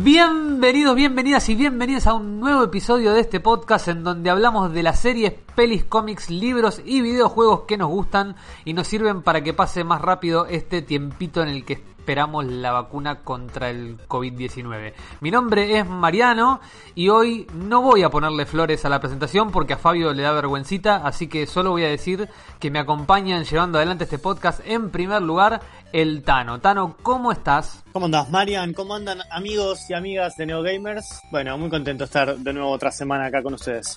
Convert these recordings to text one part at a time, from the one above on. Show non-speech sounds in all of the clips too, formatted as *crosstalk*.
Bienvenidos, bienvenidas y bienvenidos a un nuevo episodio de este podcast en donde hablamos de las series, pelis, cómics, libros y videojuegos que nos gustan y nos sirven para que pase más rápido este tiempito en el que esperamos la vacuna contra el COVID-19. Mi nombre es Mariano y hoy no voy a ponerle flores a la presentación porque a Fabio le da vergüencita, así que solo voy a decir que me acompañan llevando adelante este podcast en primer lugar el Tano. Tano, ¿cómo estás? ¿Cómo andás, Marian? ¿Cómo andan amigos y amigas de NeoGamers? Bueno, muy contento de estar de nuevo otra semana acá con ustedes.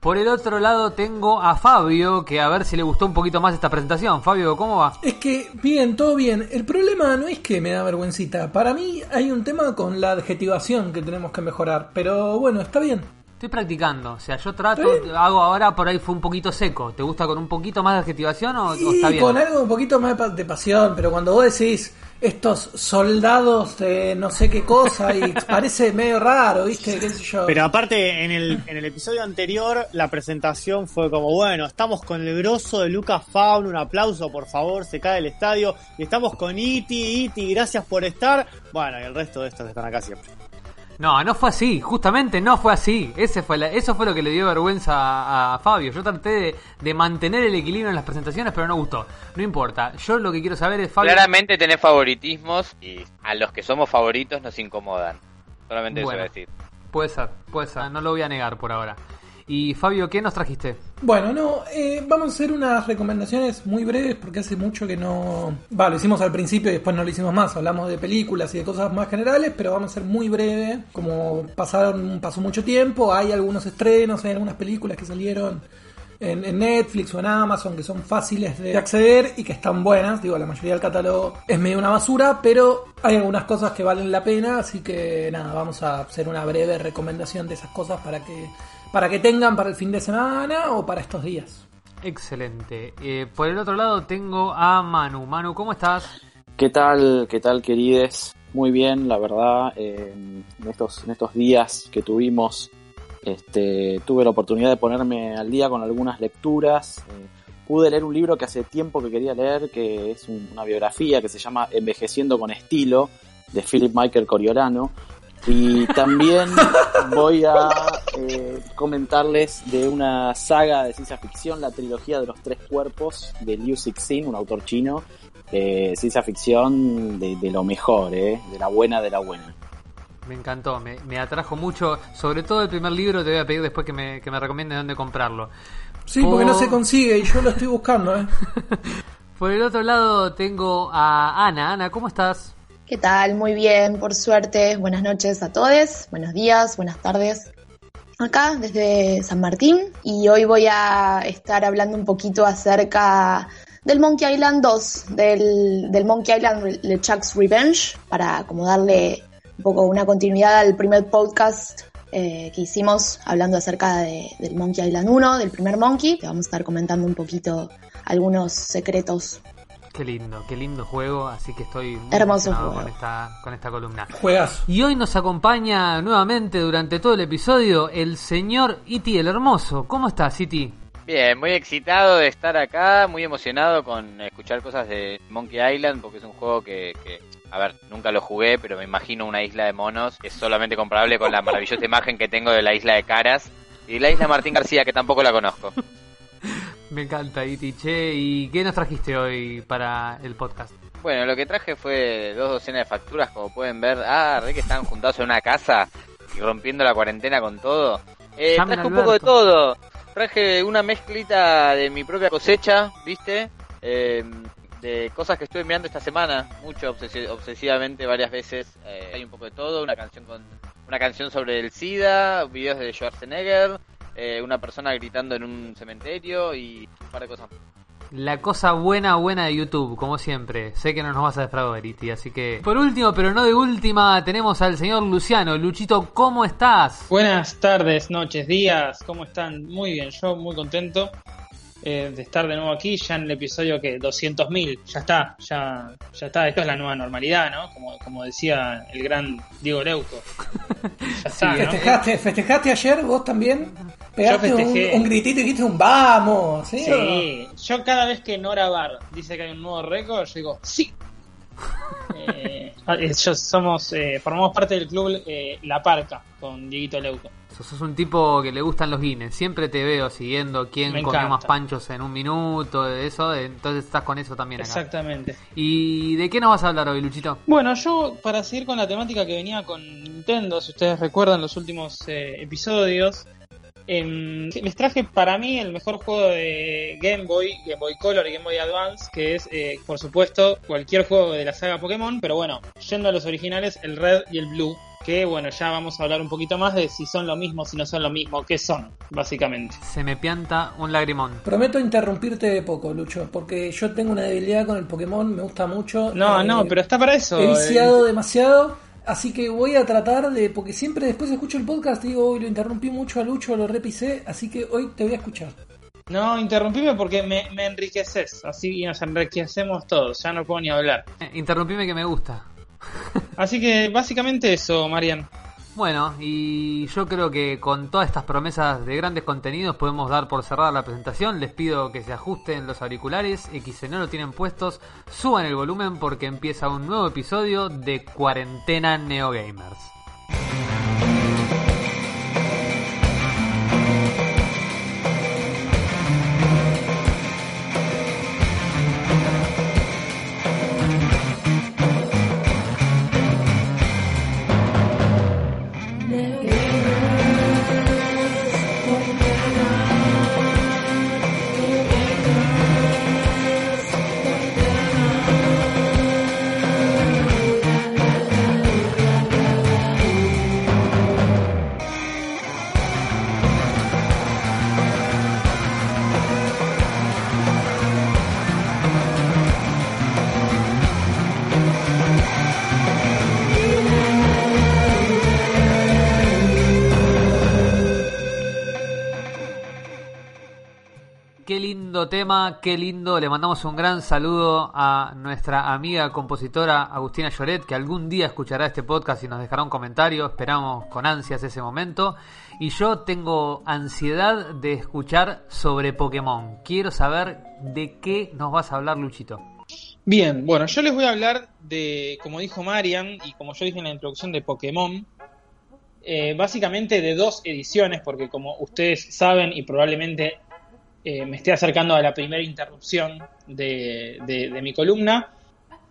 Por el otro lado tengo a Fabio, que a ver si le gustó un poquito más esta presentación. Fabio, ¿cómo va? Es que, bien, todo bien. El problema no es que me da vergüencita. Para mí hay un tema con la adjetivación que tenemos que mejorar. Pero bueno, está bien. Estoy practicando, o sea, yo trato, hago ahora por ahí fue un poquito seco. ¿Te gusta con un poquito más de adjetivación o, o está bien? con algo un poquito más de pasión, pero cuando vos decís estos soldados de no sé qué cosa y *laughs* parece medio raro, ¿viste? ¿Qué sé yo? Pero aparte, en el, en el episodio anterior, la presentación fue como, bueno, estamos con el grosso de Lucas Faun, un aplauso, por favor, se cae el estadio, y estamos con Iti, Iti, gracias por estar. Bueno, y el resto de estos están acá siempre. No, no fue así, justamente no fue así. Ese fue la, eso fue lo que le dio vergüenza a, Fabio. Yo traté de, mantener el equilibrio en las presentaciones, pero no gustó. No importa. Yo lo que quiero saber es, Fabio. Claramente tenés favoritismos y a los que somos favoritos nos incomodan. Solamente eso voy a decir. Puede ser, puede ser. No lo voy a negar por ahora. Y Fabio, ¿qué nos trajiste? Bueno, no, eh, vamos a hacer unas recomendaciones muy breves porque hace mucho que no... Va, lo hicimos al principio y después no lo hicimos más. Hablamos de películas y de cosas más generales, pero vamos a ser muy breve. Como pasaron, pasó mucho tiempo, hay algunos estrenos, hay algunas películas que salieron en, Netflix o en Amazon que son fáciles de acceder y que están buenas. Digo, la mayoría del catálogo es medio una basura, pero hay algunas cosas que valen la pena, así que nada, vamos a hacer una breve recomendación de esas cosas para que para que tengan para el fin de semana o para estos días. Excelente. Eh, por el otro lado tengo a Manu. Manu, ¿cómo estás? ¿Qué tal? ¿Qué tal, querides? Muy bien, la verdad. Eh, en, estos, en estos días que tuvimos, este, tuve la oportunidad de ponerme al día con algunas lecturas. Eh, pude leer un libro que hace tiempo que quería leer, que es una biografía que se llama Envejeciendo con estilo, de Philip Michael Coriolano. Y también voy a eh, comentarles de una saga de ciencia ficción, la trilogía de los tres cuerpos de Liu Cixin, un autor chino, de ciencia ficción de, lo mejor, eh, de la buena de la buena. Me encantó, me, atrajo mucho, sobre todo el primer libro, te voy a pedir después que me, que me recomiendes dónde comprarlo. Sí, porque no se consigue y yo lo estoy buscando. ¿eh? *laughs* Por el otro lado tengo a Ana. Ana, ¿cómo estás? ¿Qué tal? Muy bien, por suerte. Buenas noches a todos, buenos días, buenas tardes. Acá desde San Martín y hoy voy a estar hablando un poquito acerca del Monkey Island 2, del, Monkey Island LeChuck's Revenge, para como darle un poco una continuidad al primer podcast eh, que hicimos hablando acerca del Monkey Island 1, del primer Monkey. Te vamos a estar comentando un poquito algunos secretos Qué lindo, qué lindo juego, así que estoy muy Hermoso con esta, con esta columna. Juegas. Y hoy nos acompaña nuevamente durante todo el episodio el señor Iti el Hermoso. ¿Cómo estás, Iti? Bien, muy excitado de estar acá, muy emocionado con escuchar cosas de Monkey Island, porque es un juego que, que a ver, nunca lo jugué, pero me imagino una isla de monos que es solamente comparable con la maravillosa imagen que tengo de la isla de Caras y la isla Martín García, que tampoco la conozco. Me encanta, Iti. Che, ¿y qué nos trajiste hoy para el podcast? Bueno, lo que traje fue dos docenas de facturas, como pueden ver. Ah, re que están juntados en una casa y rompiendo la cuarentena con todo. Eh, traje un poco de todo. Traje una mezclita de mi propia cosecha, ¿viste? Eh, de cosas que estuve mirando esta semana, mucho obsesivamente, varias veces. Eh, hay un poco de todo, una canción con una canción sobre el SIDA, videos de Schwarzenegger, eh, una persona gritando en un cementerio y un par de cosas La cosa buena, buena de YouTube, como siempre. Sé que no nos vas a defraudar, Iti, así que... Por último, pero no de última, tenemos al señor Luciano. Luchito, ¿cómo estás? Buenas tardes, noches, días, ¿cómo están? Muy bien, yo muy contento. Eh, de estar de nuevo aquí, ya en el episodio que 200.000, ya está, ya, ya está, esto es la nueva normalidad, ¿no? Como, como decía el gran Diego Leuco. *laughs* Ya está, ¿Festejaste, ¿Festejaste ayer vos también? Pegaste un, un, gritito y dijiste un vamos, ¿sí? Sí, yo cada vez que Nora Bar dice que hay un nuevo récord, yo digo, sí. *laughs* eh, ellos somos, eh, formamos parte del club eh, La Parca con Dieguito Leuco. Sos un tipo que le gustan los Guinness. Siempre te veo siguiendo quién comió más panchos en un minuto, de eso. Entonces estás con eso también Exactamente. ¿Y de qué nos vas a hablar hoy, Luchito? Bueno, yo para seguir con la temática que venía con Nintendo, si ustedes recuerdan los últimos eh, episodios, Les traje para mí el mejor juego de Game Boy, Game Boy Color y Game Boy Advance, que es, eh, por supuesto, cualquier juego de la saga Pokémon, pero bueno, yendo a los originales, el Red y el Blue, que bueno, ya vamos a hablar un poquito más de si son lo mismo, si no son lo mismo, qué son, básicamente. Se me pianta un lagrimón. Prometo interrumpirte de poco, Lucho, porque yo tengo una debilidad con el Pokémon, me gusta mucho. No, no, eh, pero está para eso. He viciado demasiado Así que voy a tratar de, porque siempre después escucho el podcast y digo, hoy lo interrumpí mucho a Lucho, lo repisé, así que hoy te voy a escuchar. No, interrumpime porque me, me enriqueces, así nos enriquecemos todos, ya no puedo ni hablar. Eh, interrumpime que me gusta. así que básicamente eso, Marian. Bueno, y yo creo que con todas estas promesas de grandes contenidos podemos dar por cerrada la presentación. Les pido que se ajusten los auriculares y que si no lo tienen puestos, suban el volumen porque empieza un nuevo episodio de Cuarentena Neogamers. Tema, qué lindo. Le mandamos un gran saludo a nuestra amiga compositora Agustina Lloret, que algún día escuchará este podcast y nos dejará un comentario. Esperamos con ansias ese momento. Y yo tengo ansiedad de escuchar sobre Pokémon. Quiero saber de qué nos vas a hablar, Luchito. Bien, bueno, yo les voy a hablar de, como dijo Marian y como yo dije en la introducción de Pokémon, eh, básicamente de dos ediciones, porque como ustedes saben y probablemente eh, me estoy acercando a la primera interrupción de, mi columna.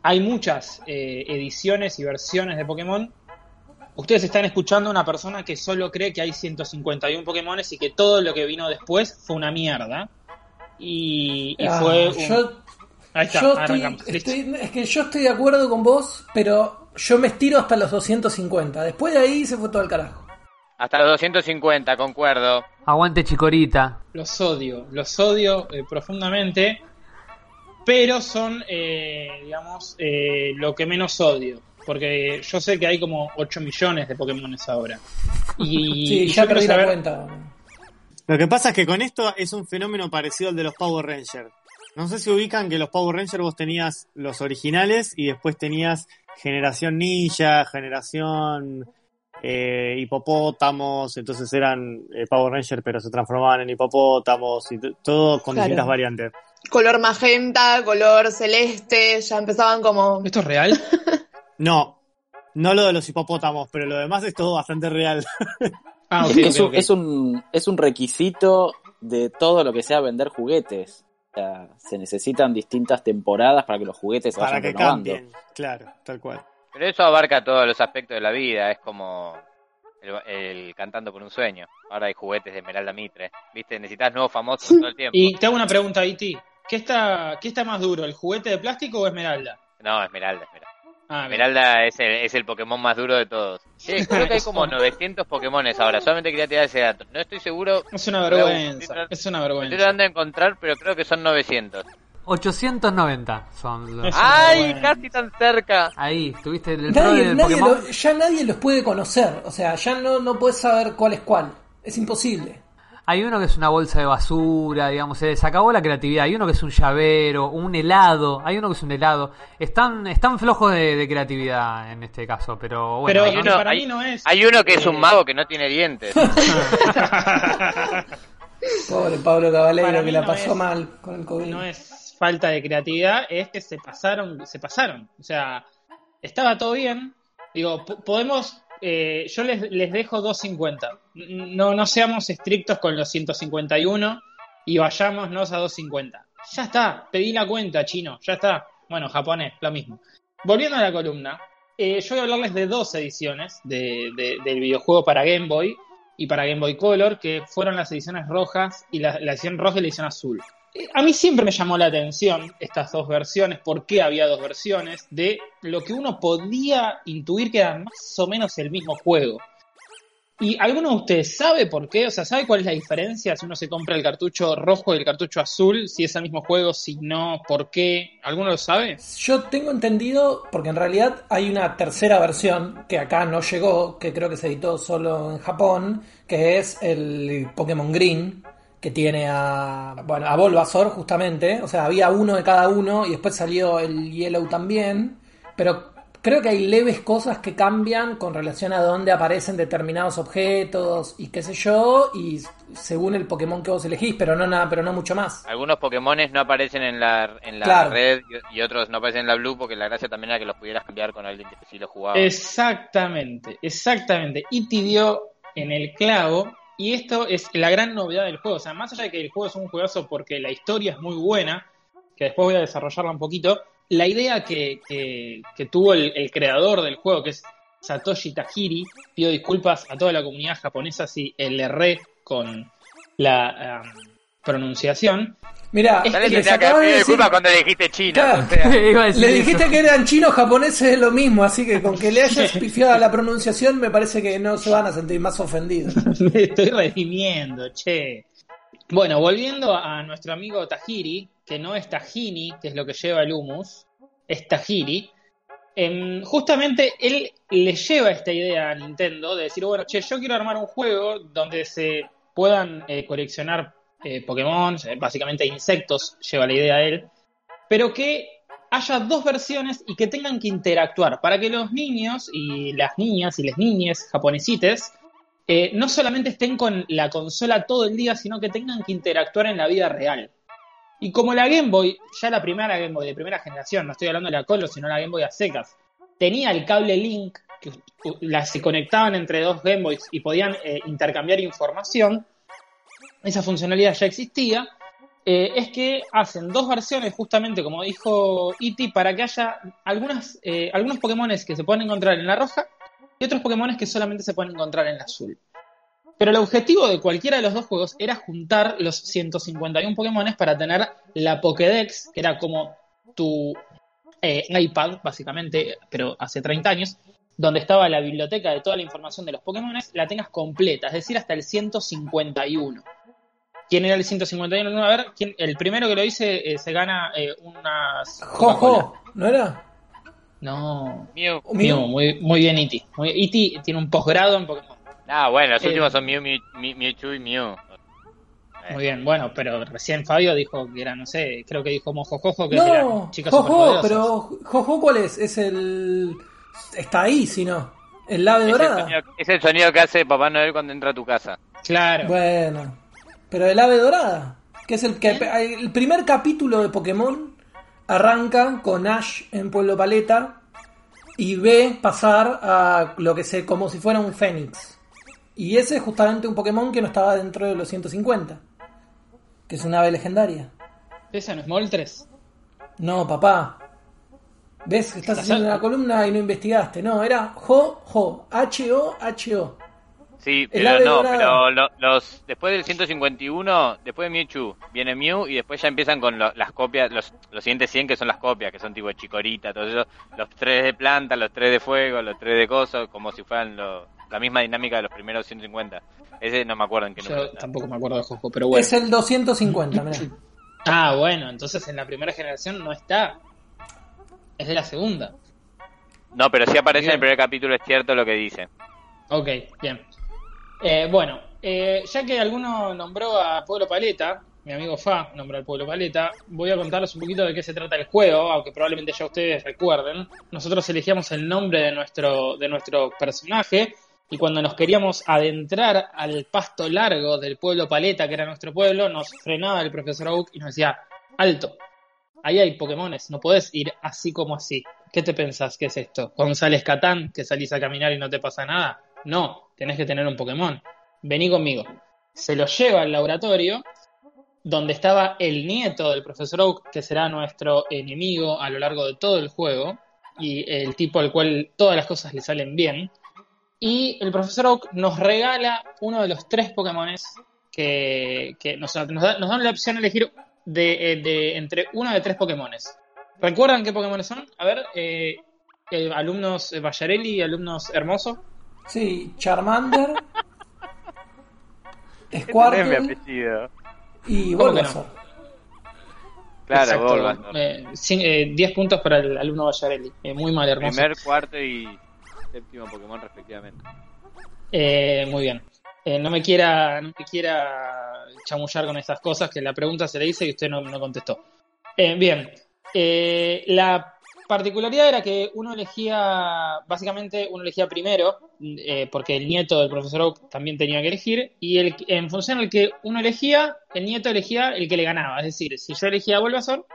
Hay muchas eh, ediciones y versiones de Pokémon. Ustedes están escuchando a una persona que solo cree que hay 151 Pokémon y que todo lo que vino después fue una mierda. Y, ah, fue Ahí está, es que yo estoy de acuerdo con vos, pero yo me estiro hasta los 250. Después de ahí se fue todo el carajo. Hasta los 250, concuerdo. Aguante Chicorita. Los odio, los odio eh, profundamente, pero son, eh, digamos, eh, lo que menos odio. Porque yo sé que hay como 8 millones de Pokémones ahora. Y *laughs* sí, ya perdí la cuenta. Lo que pasa es que con esto es un fenómeno parecido al de los Power Rangers. No sé si ubican que los Power Rangers vos tenías los originales y después tenías Generación Ninja, Generación eh, hipopótamos, entonces eran eh, Power Rangers, pero se transformaban en hipopótamos y todo con distintas variantes. Color magenta, color celeste, ya empezaban como. ¿Esto es real? *laughs* no, no lo de los hipopótamos, pero lo demás es todo bastante real. *laughs* Ah, es, un, es, un, es un requisito de todo lo que sea vender juguetes. O sea, se necesitan distintas temporadas para que los juguetes se para que cambien, claro, tal cual. Pero eso abarca todos los aspectos de la vida, es como el, cantando por un sueño. Ahora hay juguetes de Esmeralda Mitre, ¿viste? Necesitas nuevos famosos todo el tiempo. Y te hago una pregunta, Iti. ¿Qué está, ¿Qué está más duro, el juguete de plástico o Esmeralda? No, Esmeralda, Esmeralda. Ah, Esmeralda es el, es el Pokémon más duro de todos. Sí, *laughs* creo que hay como 900 Pokémones ahora. Solamente quería tirar ese dato. No estoy seguro. Es una vergüenza. Es una vergüenza. Estoy tratando de encontrar, pero creo que son 900. 890 son los... ¡Ay! Casi tan cerca. Ahí, estuviste el Ya nadie los puede conocer. O sea, ya no, no puedes saber cuál es cuál. Es imposible. Hay uno que es una bolsa de basura, digamos, se les acabó la creatividad. Hay uno que es un llavero, un helado. Hay uno que es un helado. Están, están flojos de, creatividad en este caso, pero bueno. Pero hay uno, para mí no es. Hay uno que es un mago que no tiene dientes. *laughs* *laughs* Pobre Pablo Caballero que la pasó mal con el COVID. No es falta de creatividad es que se pasaron, se pasaron. O sea, estaba todo bien. Digo, podemos, eh, yo les, les dejo 250. No, no seamos estrictos con los 151 y vayámonos a 250. Ya está, pedí la cuenta, chino, ya está. Bueno, japonés, lo mismo. Volviendo a la columna, eh, yo voy a hablarles de dos ediciones de, del videojuego para Game Boy y para Game Boy Color, que fueron las ediciones rojas y la, edición roja y la edición azul. A mí siempre me llamó la atención estas dos versiones, por qué había dos versiones, de lo que uno podía intuir que era más o menos el mismo juego. ¿Y alguno de ustedes sabe por qué? O sea, ¿sabe cuál es la diferencia si uno se compra el cartucho rojo y el cartucho azul? Si es el mismo juego, si no, ¿por qué? ¿Alguno lo sabe? Yo tengo entendido, porque en realidad hay una tercera versión que acá no llegó, que creo que se editó solo en Japón, que es el Pokémon Green, que tiene a, bueno, a Bulbasaur justamente, o sea, había uno de cada uno y después salió el Yellow también, pero Creo que hay leves cosas que cambian con relación a dónde aparecen determinados objetos y qué sé yo, y según el Pokémon que vos elegís, pero no nada, pero no mucho más. Algunos Pokémones no aparecen en la, en la red y, otros no aparecen en la Blue porque la gracia también era que los pudieras cambiar con alguien que sí lo jugaba. Exactamente, exactamente. Y te dio en el clavo y esto es la gran novedad del juego. O sea, más allá de que el juego es un juegazo porque la historia es muy buena, que después voy a desarrollarla un poquito, la idea que, que, tuvo el, creador del juego, que es Satoshi Tajiri, pido disculpas a toda la comunidad japonesa si el erré con la um, pronunciación. Mira, le disculpas cuando le dijiste chino. *laughs* le dijiste que eran chinos japoneses es lo mismo, así que con que le hayas *laughs* pifiado la pronunciación me parece que no se van a sentir más ofendidos. *laughs* me estoy redimiendo, che. Bueno, volviendo a nuestro amigo Tajiri, que no es Tajini, que es lo que lleva el humus, es Tajiri. Em, justamente él le lleva esta idea a Nintendo de decir, bueno, che, yo quiero armar un juego donde se puedan eh, coleccionar eh, Pokémon, eh, básicamente insectos, lleva la idea a él, pero que haya dos versiones y que tengan que interactuar para que los niños y las niñas y las niñas japonesites no solamente estén con la consola todo el día, sino que tengan que interactuar en la vida real. Y como la Game Boy, ya la primera Game Boy de primera generación, no estoy hablando de la Color, sino la Game Boy a secas, tenía el cable Link, que las se conectaban entre dos Game Boys y podían eh, intercambiar información, esa funcionalidad ya existía, eh, es que hacen dos versiones, justamente como dijo Iti, para que haya eh, algunos Pokémon que se pueden encontrar en la roja y otros Pokémon que solamente se pueden encontrar en la azul. Pero el objetivo de cualquiera de los dos juegos era juntar los 151 Pokémon para tener la Pokédex, que era como tu eh, iPad, básicamente, pero hace 30 años, donde estaba la biblioteca de toda la información de los Pokémon, la tengas completa, es decir, hasta el 151. ¿Quién era el 151? A ver, ¿quién? el primero que lo dice eh, se gana eh, unas. ¡Jojo! ¿No era? No. Mew. muy, muy bien, Iti. Iti tiene un posgrado en Pokémon. Ah, bueno, los últimos son Mew, Mew, Mewtwo y Mew. Muy bien, bueno, pero recién Fabio dijo que era, no sé, creo que dijo Mojojojo, que no, eran chicas Jojo, pero Jojo, ¿cuál es? Es el... Está ahí, si no. El ave dorada. es el sonido que hace Papá Noel cuando entra a tu casa. Claro. Bueno, pero el ave dorada, que es el que... El primer capítulo de Pokémon arranca con Ash en Pueblo Paleta y ve pasar a lo que sé, como si fuera un fénix. Y ese es justamente un Pokémon que no estaba dentro de los 150. Que es una ave legendaria. ¿Esa no es Moltres? No, papá. ¿Ves que estás haciendo una columna y no investigaste? No, era Ho Ho. H-O-H-O. Sí, pero no, pero los después del 151, después de Mewtwo, viene Mew y después ya empiezan con las copias, los, los siguientes 100 que son las copias, que son tipo Chicorita, todo eso, los tres de planta, los tres de fuego, los tres de coso, como si fueran los, la misma dinámica de los primeros 150. Ese no me acuerdo en qué Yo tampoco me acuerdo de Jojo, pero bueno. Es el 250, *laughs* Ah, bueno, entonces en la primera generación no está. Es de la segunda. No, pero sí aparece en el primer capítulo, es cierto lo que dice. Ok, bien. Eh, bueno, eh, ya que alguno nombró a Pueblo Paleta, mi amigo Fa nombró al Pueblo Paleta, voy a contarles un poquito de qué se trata el juego, aunque probablemente ya ustedes recuerden. Nosotros elegíamos el nombre de nuestro, de nuestro personaje y cuando nos queríamos adentrar al pasto largo del pueblo Paleta, que era nuestro pueblo, nos frenaba el profesor Oak y nos decía, alto, ahí hay Pokémones, no podés ir así como así. ¿Qué te pensás que es esto? ¿González Catán, que salís a caminar y no te pasa nada? No, tenés que tener un Pokémon. Vení conmigo. Se lo lleva al laboratorio, donde estaba el nieto del profesor Oak, que será nuestro enemigo a lo largo de todo el juego, y el tipo al cual todas las cosas le salen bien. Y el profesor Oak nos regala uno de los tres Pokémones que, nos, dan la opción de elegir de, de, entre uno de tres Pokémones. ¿Recuerdan qué Pokémon son? A ver, eh, eh alumnos Bayarelli, alumnos Hermoso. Sí, Charmander, *laughs* Squirtle y Bulbasaur. Claro, Bulbasaur. 10 eh, puntos para el alumno Bayarelli. Eh, muy mal, hermoso. Primer, cuarto y séptimo Pokémon respectivamente. muy bien. no me quiera no me quiera chamullar con estas cosas, que la pregunta se le hice y usted no, no contestó. bien, eh, la particularidad era que uno elegía, básicamente uno elegía primero, eh, porque el nieto del profesor Oak también tenía que elegir, y el, en función al que uno elegía, el nieto elegía el que le ganaba. Es decir, si yo elegía a Bulbasaur,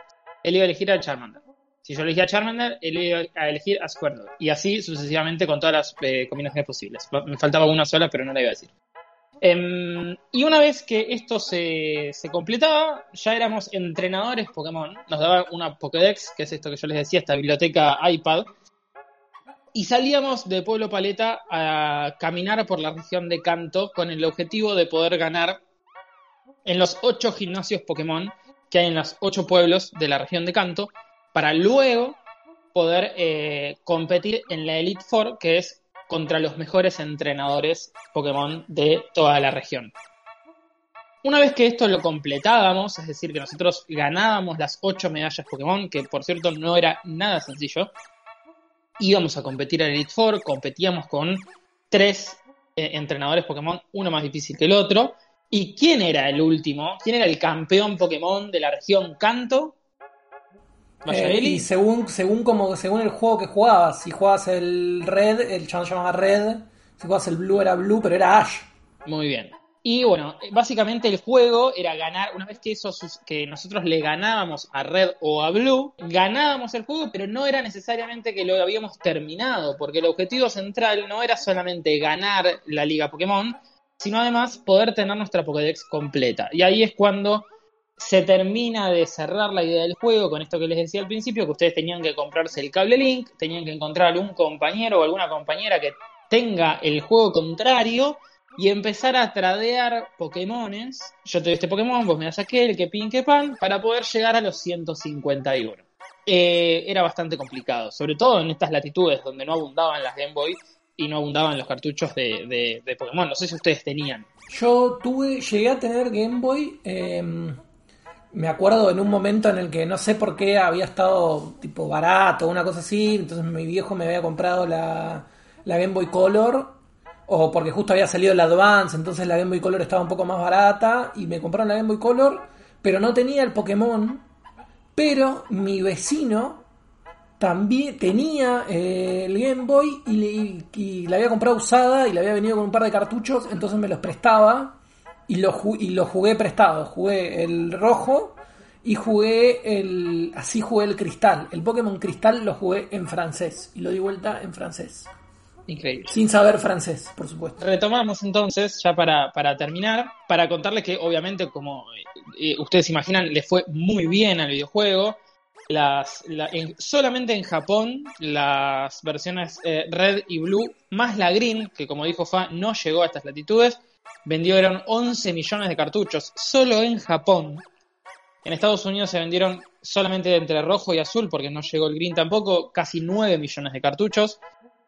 él iba a elegir a Charmander. Si yo elegía a Charmander, él iba a elegir a Squirtle. Y así sucesivamente con todas las eh, combinaciones posibles. Me faltaba una sola, pero no la iba a decir. Em, y una vez que esto se, completaba, ya éramos entrenadores Pokémon. Nos daba una Pokédex, que es esto que yo les decía, esta biblioteca iPad. Y salíamos de Pueblo Paleta a caminar por la región de Canto con el objetivo de poder ganar en los ocho gimnasios Pokémon que hay en los ocho pueblos de la región de Canto, para luego poder eh, competir en la Elite Four, que es contra los mejores entrenadores Pokémon de toda la región. Una vez que esto lo completábamos, es decir, que nosotros ganábamos las 8 medallas Pokémon, que por cierto no era nada sencillo, íbamos a competir en Elite Four, competíamos con tres eh, entrenadores Pokémon, uno más difícil que el otro. ¿Y quién era el último? ¿Quién era el campeón Pokémon de la región Kanto? Eh, y según, según como según el juego que jugabas, si jugabas el red, el chabón se llamaba red, si jugabas el blue era blue, pero era ash. Muy bien. Y bueno, básicamente el juego era ganar, una vez que eso que nosotros le ganábamos a Red o a Blue, ganábamos el juego, pero no era necesariamente que lo habíamos terminado, porque el objetivo central no era solamente ganar la Liga Pokémon, sino además poder tener nuestra Pokédex completa. Y ahí es cuando se termina de cerrar la idea del juego con esto que les decía al principio, que ustedes tenían que comprarse el cable link, tenían que encontrar algún compañero o alguna compañera que tenga el juego contrario y empezar a tradear Pokémones. Yo te doy este Pokémon, vos me das aquel, que pin, que pan, para poder llegar a los 151. Eh, era bastante complicado, sobre todo en estas latitudes donde no abundaban las Game Boy y no abundaban los cartuchos de, Pokémon. No sé si ustedes tenían. Yo tuve, llegué a tener Game Boy. Em, me acuerdo en un momento en el que no sé por qué había estado tipo barato una cosa así, entonces mi viejo me había comprado la, la Game Boy Color, o porque justo había salido el Advance, entonces la Game Boy Color estaba un poco más barata, y me compraron la Game Boy Color, pero no tenía el Pokémon, pero mi vecino también tenía eh, el Game Boy y, y la había comprado usada y le había venido con un par de cartuchos, entonces me los prestaba y lo, y lo jugué prestado. Jugué el rojo y jugué el. Así jugué el cristal. El Pokémon Cristal lo jugué en francés y lo di vuelta en francés. Increíble. Sin saber francés, por supuesto. Retomamos entonces, ya para, para terminar, para contarles que obviamente, como eh, ustedes imaginan, le fue muy bien al videojuego. Las, solamente en Japón, las versiones eh, Red y Blue, más la Green, que como dijo Fa, no llegó a estas latitudes, vendieron 11 millones de cartuchos solo en Japón. En Estados Unidos se vendieron solamente entre rojo y azul, porque no llegó el green tampoco, casi 9 millones de cartuchos.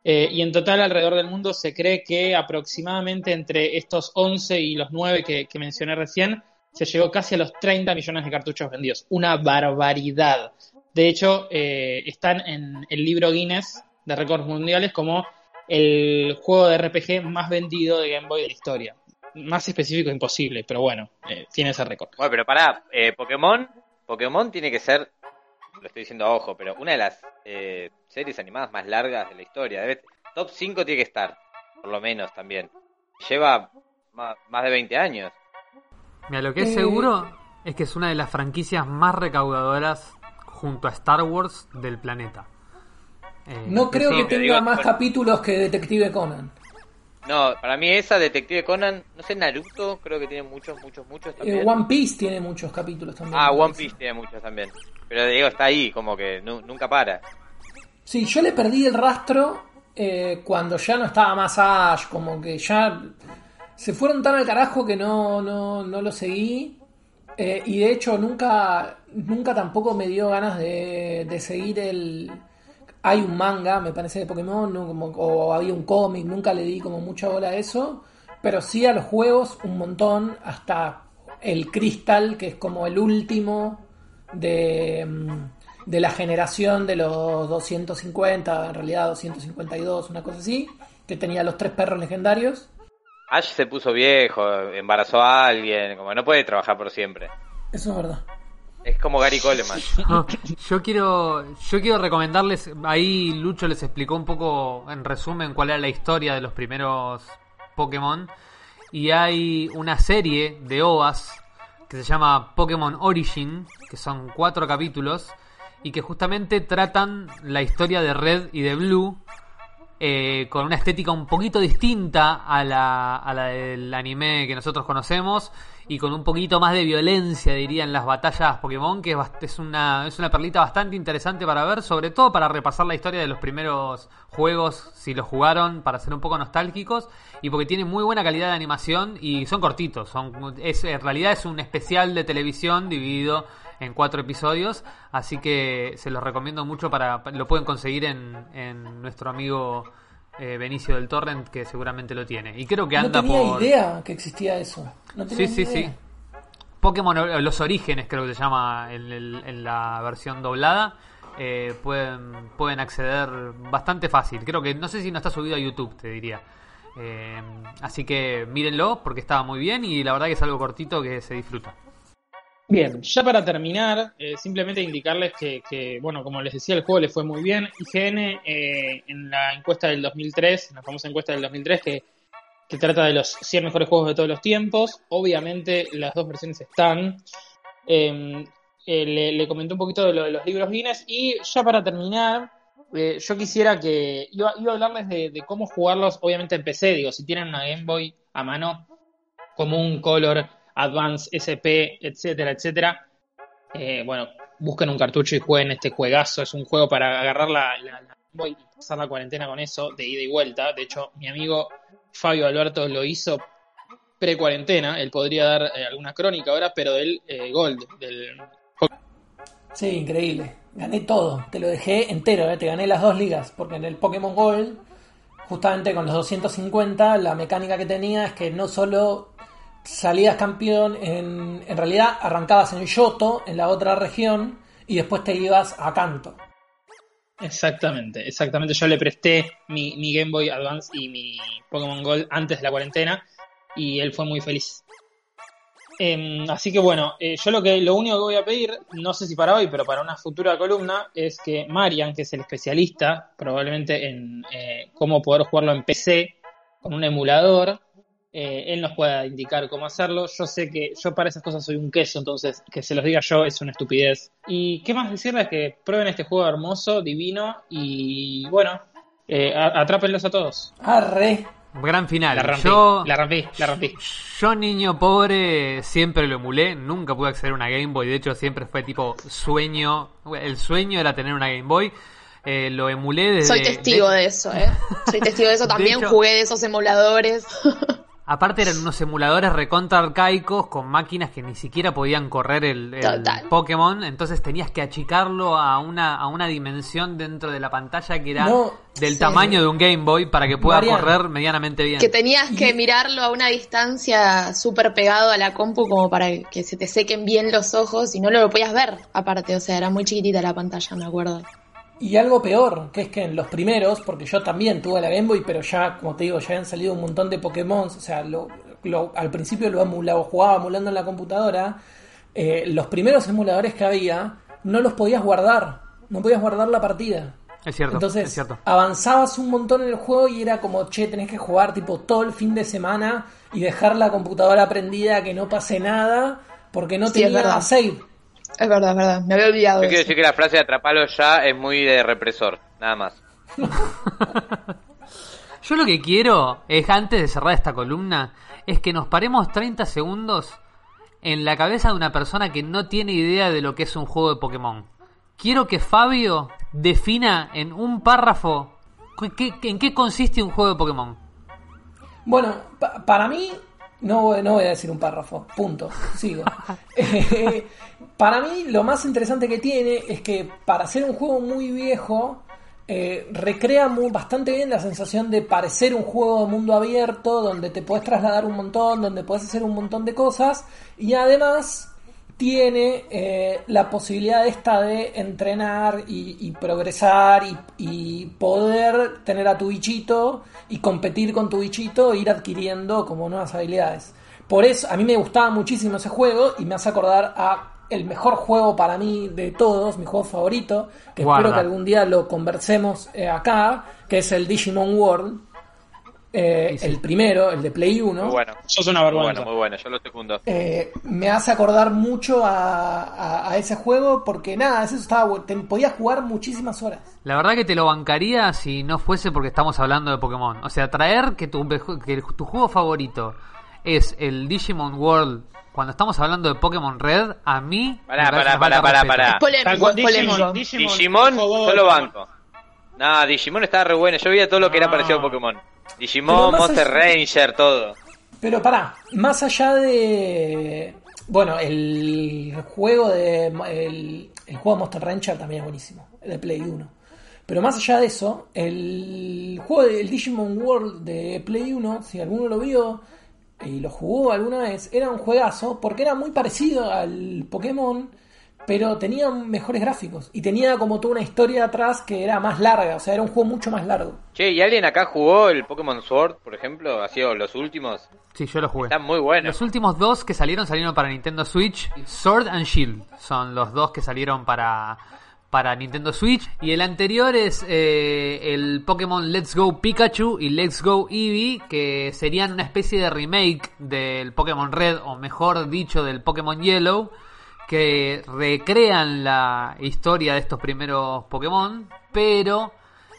Eh, y en total alrededor del mundo se cree que aproximadamente entre estos 11 y los 9 que, mencioné recién, se llegó casi a los 30 millones de cartuchos vendidos. Una barbaridad. De hecho, eh, están en el libro Guinness de récords mundiales como el juego de RPG más vendido de Game Boy de la historia más específico imposible, pero bueno, eh, tiene ese récord. Bueno, pero para eh, Pokémon, Pokémon tiene que ser, lo estoy diciendo a ojo, pero una de las eh, series animadas más largas de la historia. top 5 tiene que estar, por lo menos también. Lleva más, de 20 años. Mira, lo que es seguro es que es una de las franquicias más recaudadoras junto a Star Wars del planeta. Eh, no creo que tenga más capítulos que Detective Conan. No, para mí esa Detective Conan, no sé, Naruto creo que tiene muchos, muchos, muchos también. Eh, One Piece tiene muchos capítulos también. Ah, One Piece tiene muchos también. Pero digo, está ahí, como que nunca para. Sí, yo le perdí el rastro eh, cuando ya no estaba más Ash, como que ya se fueron tan al carajo que no, no, no lo seguí. Eh, y de hecho nunca, nunca tampoco me dio ganas de, de seguir el... Hay un manga, me parece, de Pokémon, como, o había un cómic, nunca le di como mucha bola a eso. Pero sí a los juegos un montón, hasta el Crystal, que es como el último de, mm, de la generación de los 250, en realidad 252, una cosa así, que tenía los tres perros legendarios. Ash se puso viejo, embarazó a alguien, como no puede trabajar por siempre. Eso es verdad. Es como Gary Coleman. yo quiero yo quiero recomendarles, ahí Lucho les explicó un poco en resumen cuál era la historia de los primeros Pokémon y hay una serie de OVAs que se llama Pokémon Origin, que son cuatro capítulos y que justamente tratan la historia de Red y de Blue eh, con una estética un poquito distinta a la, a la del anime que nosotros conocemos y con un poquito más de violencia, diría, en las batallas Pokémon, que es una, es una perlita bastante interesante para ver, sobre todo para repasar la historia de los primeros juegos, si los jugaron, para ser un poco nostálgicos, y porque tiene muy buena calidad de animación y son cortitos, son, es, en realidad es un especial de televisión dividido en cuatro episodios, así que se los recomiendo mucho para lo pueden conseguir en, en nuestro amigo eh, Benicio del Torrent que seguramente lo tiene y creo que anda no tenía idea que existía eso. No sí, sí, sí. Pokémon eh, Los Orígenes creo que se llama en, la versión doblada. Eh, pueden, pueden acceder bastante fácil. Creo que no sé si no está subido a YouTube, te diría. así que mírenlo porque estaba muy bien y la verdad que es algo cortito que se disfruta. Bien, ya para terminar, eh, simplemente indicarles que, bueno, como les decía, el juego le fue muy bien. IGN, eh, en la encuesta del 2003, en la famosa encuesta del 2003, que, que trata de los 100 mejores juegos de todos los tiempos, obviamente las dos versiones están. Em, eh, le, le, comenté un poquito de lo de los libros Guinness y ya para terminar, yo quisiera que. Iba, iba a hablarles de, de, cómo jugarlos, obviamente en PC, digo, si tienen una Game Boy a mano, como un color Advance SP, etcétera, etcétera. Eh, bueno, busquen un cartucho y jueguen este juegazo. Es un juego para agarrar la, voy y pasar la cuarentena con eso, de ida y vuelta. De hecho, mi amigo Fabio Alberto lo hizo pre-cuarentena. Él podría dar eh, alguna crónica ahora, pero del eh, Gold, del Sí, increíble. Gané todo. Te lo dejé entero, te gané las dos ligas. Porque en el Pokémon Gold, justamente con los 250, la mecánica que tenía es que no solo salías campeón, en, en realidad arrancabas en Yoto, en la otra región, y después te ibas a Kanto. Exactamente, exactamente. Yo le presté mi, mi, Game Boy Advance y mi Pokémon Gold antes de la cuarentena y él fue muy feliz. Em, así que bueno, eh, yo lo que lo único que voy a pedir, no sé si para hoy, pero para una futura columna, es que Marian, que es el especialista probablemente en eh, cómo poder jugarlo en PC con un emulador, eh, él nos pueda indicar cómo hacerlo. Yo sé que yo para esas cosas soy un queso, entonces que se los diga yo es una estupidez. Y qué más decirles que prueben este juego hermoso, divino y bueno, eh, atrápenlos a todos. Arre. Gran final. La rompí, yo, la rompí, la rompí. Yo, niño pobre, siempre lo emulé. Nunca pude acceder a una Game Boy. De hecho, siempre fue tipo sueño. El sueño era tener una Game Boy. Eh, lo emulé desde. Soy testigo de, eso, ¿eh? Soy testigo de eso. *laughs* También jugué de esos emuladores. *laughs* Aparte eran unos emuladores recontra arcaicos con máquinas que ni siquiera podían correr el, Pokémon, entonces tenías que achicarlo a una, a una dimensión dentro de la pantalla que era del tamaño de un Game Boy para que pueda correr medianamente bien. Que tenías que mirarlo a una distancia súper pegado a la compu como para que se te sequen bien los ojos y no lo podías ver aparte, o sea, era muy chiquitita la pantalla, me acuerdo. Y algo peor, que es que en los primeros, porque yo también tuve la Game Boy, pero ya, como te digo, ya han salido un montón de Pokémon, o sea, lo, al principio lo, emulaba, jugaba emulando en la computadora, eh, los primeros emuladores que había, no los podías guardar, no podías guardar la partida. Es cierto. Entonces, es cierto. avanzabas un montón en el juego y era como, che, tenés que jugar tipo todo el fin de semana y dejar la computadora prendida, que no pase nada, porque no te tenía save. Es verdad, es verdad. Me había olvidado. Yo quiero decir que la frase de atrapalo ya es muy de represor, nada más. *laughs* Yo lo que quiero es, antes de cerrar esta columna, es que nos paremos 30 segundos en la cabeza de una persona que no tiene idea de lo que es un juego de Pokémon. Quiero que Fabio defina en un párrafo en qué consiste un juego de Pokémon. Bueno, para mí, no, no voy a decir un párrafo, punto, sigo. *laughs* *laughs* Eh, para mí lo más interesante que tiene es que para ser un juego muy viejo, eh, recrea bastante bien la sensación de parecer un juego de mundo abierto, donde te puedes trasladar un montón, donde puedes hacer un montón de cosas, y además tiene eh, la posibilidad esta de entrenar y, progresar y, poder tener a tu bichito y competir con tu bichito e ir adquiriendo como nuevas habilidades. Por eso a mí me gustaba muchísimo ese juego y me hace acordar a el mejor juego para mí de todos, mi juego favorito, que espero que algún día lo conversemos eh, acá, que es el Digimon World. Eh, el primero, el de Play 1. Muy bueno. Sos una vergüenza. Muy bueno, muy bueno, yo lo segundo. Eh, me hace acordar mucho a, ese juego porque nada, eso estaba, te, podías jugar muchísimas horas. La verdad que te lo bancaría si no fuese porque estamos hablando de Pokémon. O sea, traer que tu, que tu juego favorito es el Digimon World cuando estamos hablando de Pokémon Red, a mí. Pará, pará, pará, pará, pará. Digimon, Digimon, yo lo banco. No, Digimon estaba re bueno. Yo veía todo lo que era parecido a Pokémon. Digimon, Monster Ranger, todo. Pero pará, más allá de. Bueno, el juego de. El, el juego Monster Ranger también es buenísimo. El de Play 1. Pero más allá de eso, el juego del Digimon World de Play 1, si alguno lo vio y lo jugó alguna vez, era un juegazo porque era muy parecido al Pokémon, pero tenía mejores gráficos y tenía como toda una historia atrás que era más larga, o sea, era un juego mucho más largo. Che, ¿y alguien acá jugó el Pokémon Sword, por ejemplo? ¿Ha sido los últimos? Sí, yo lo jugué. Están muy buenos. Los últimos dos que salieron salieron para Nintendo Switch, Sword and Shield, son los dos que salieron para para Nintendo Switch. Y el anterior es eh, el Pokémon Let's Go Pikachu y Let's Go Eevee, que serían una especie de remake del Pokémon Red, o mejor dicho, del Pokémon Yellow, que recrean la historia de estos primeros Pokémon, pero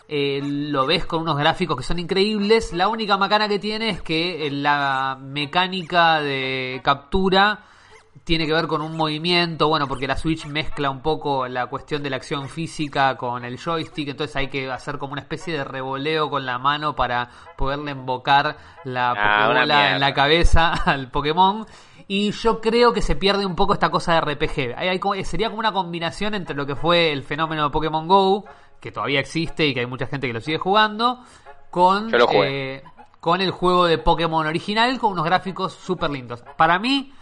eh, lo ves con unos gráficos que son increíbles. La única macana que tiene es que la mecánica de captura tiene que ver con un movimiento, bueno, porque la Switch mezcla un poco la cuestión de la acción física con el joystick, entonces hay que hacer como una especie de revoleo con la mano para poderle invocar la ah, en la cabeza al Pokémon. Y yo creo que se pierde un poco esta cosa de RPG. Hay, sería como una combinación entre lo que fue el fenómeno de Pokémon Go, que todavía existe y que hay mucha gente que lo sigue jugando, con, eh, con el juego de Pokémon original, con unos gráficos súper lindos. Para mí,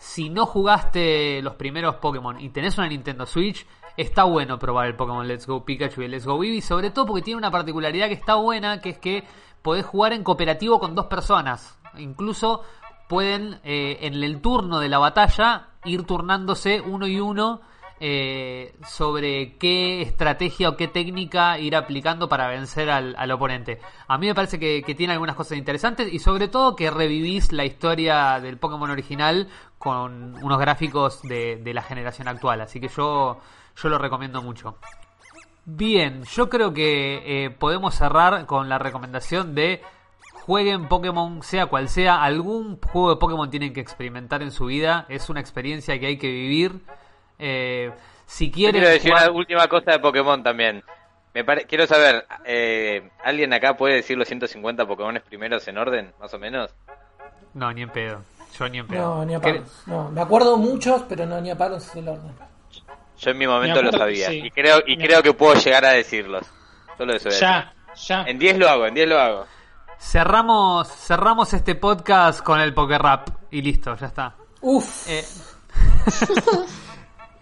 si no jugaste los primeros Pokémon y tenés una Nintendo Switch, está bueno probar el Pokémon Let's Go Pikachu y el Let's Go Eevee, sobre todo porque tiene una particularidad que está buena, que es que podés jugar en cooperativo con dos personas. Incluso pueden eh, en el turno de la batalla ir turnándose uno y uno eh, sobre qué estrategia o qué técnica ir aplicando para vencer al, oponente. A mí me parece que, tiene algunas cosas interesantes y sobre todo que revivís la historia del Pokémon original con unos gráficos de, la generación actual. Así que yo, yo lo recomiendo mucho. Bien, yo creo que eh, podemos cerrar con la recomendación de jueguen Pokémon, sea cual sea, algún juego de Pokémon tienen que experimentar en su vida, es una experiencia que hay que vivir eh, si quieren. Quiero decir una última cosa de Pokémon también. Me Quiero saber, eh, ¿alguien acá puede decir los 150 Pokémon primeros en orden, más o menos? No, ni en pedo. Yo ni en pedo. No, ni a palos. No, me acuerdo muchos, pero no, ni a palos es el orden. Yo en mi momento lo sabía. Y creo y creo que puedo llegar a decirlos. Solo eso. Ya, ya. En 10 lo hago, en 10 lo hago. Cerramos, cerramos este podcast con el Poké Rap y listo, ya está. Uf. Eh, *laughs*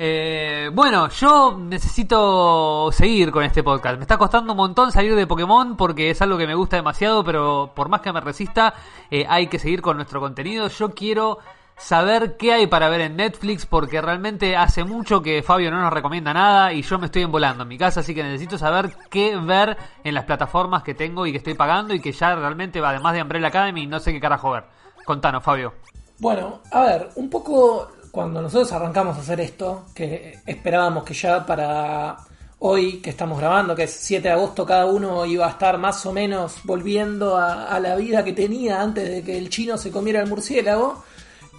Eh, bueno, yo necesito seguir con este podcast. Me está costando un montón salir de Pokémon porque es algo que me gusta demasiado, pero por más que me resista, eh, hay que seguir con nuestro contenido. Yo quiero saber qué hay para ver en Netflix porque realmente hace mucho que Fabio no nos recomienda nada y yo me estoy envolando en mi casa, así que necesito saber qué ver en las plataformas que tengo y que estoy pagando y que ya realmente, además de Umbrella Academy, no sé qué carajo ver. Contanos, Fabio. Bueno, a ver, un poco cuando nosotros arrancamos a hacer esto, que esperábamos que ya para hoy que estamos grabando, que es 7 de agosto, cada uno iba a estar más o menos volviendo a, la vida que tenía antes de que el chino se comiera el murciélago.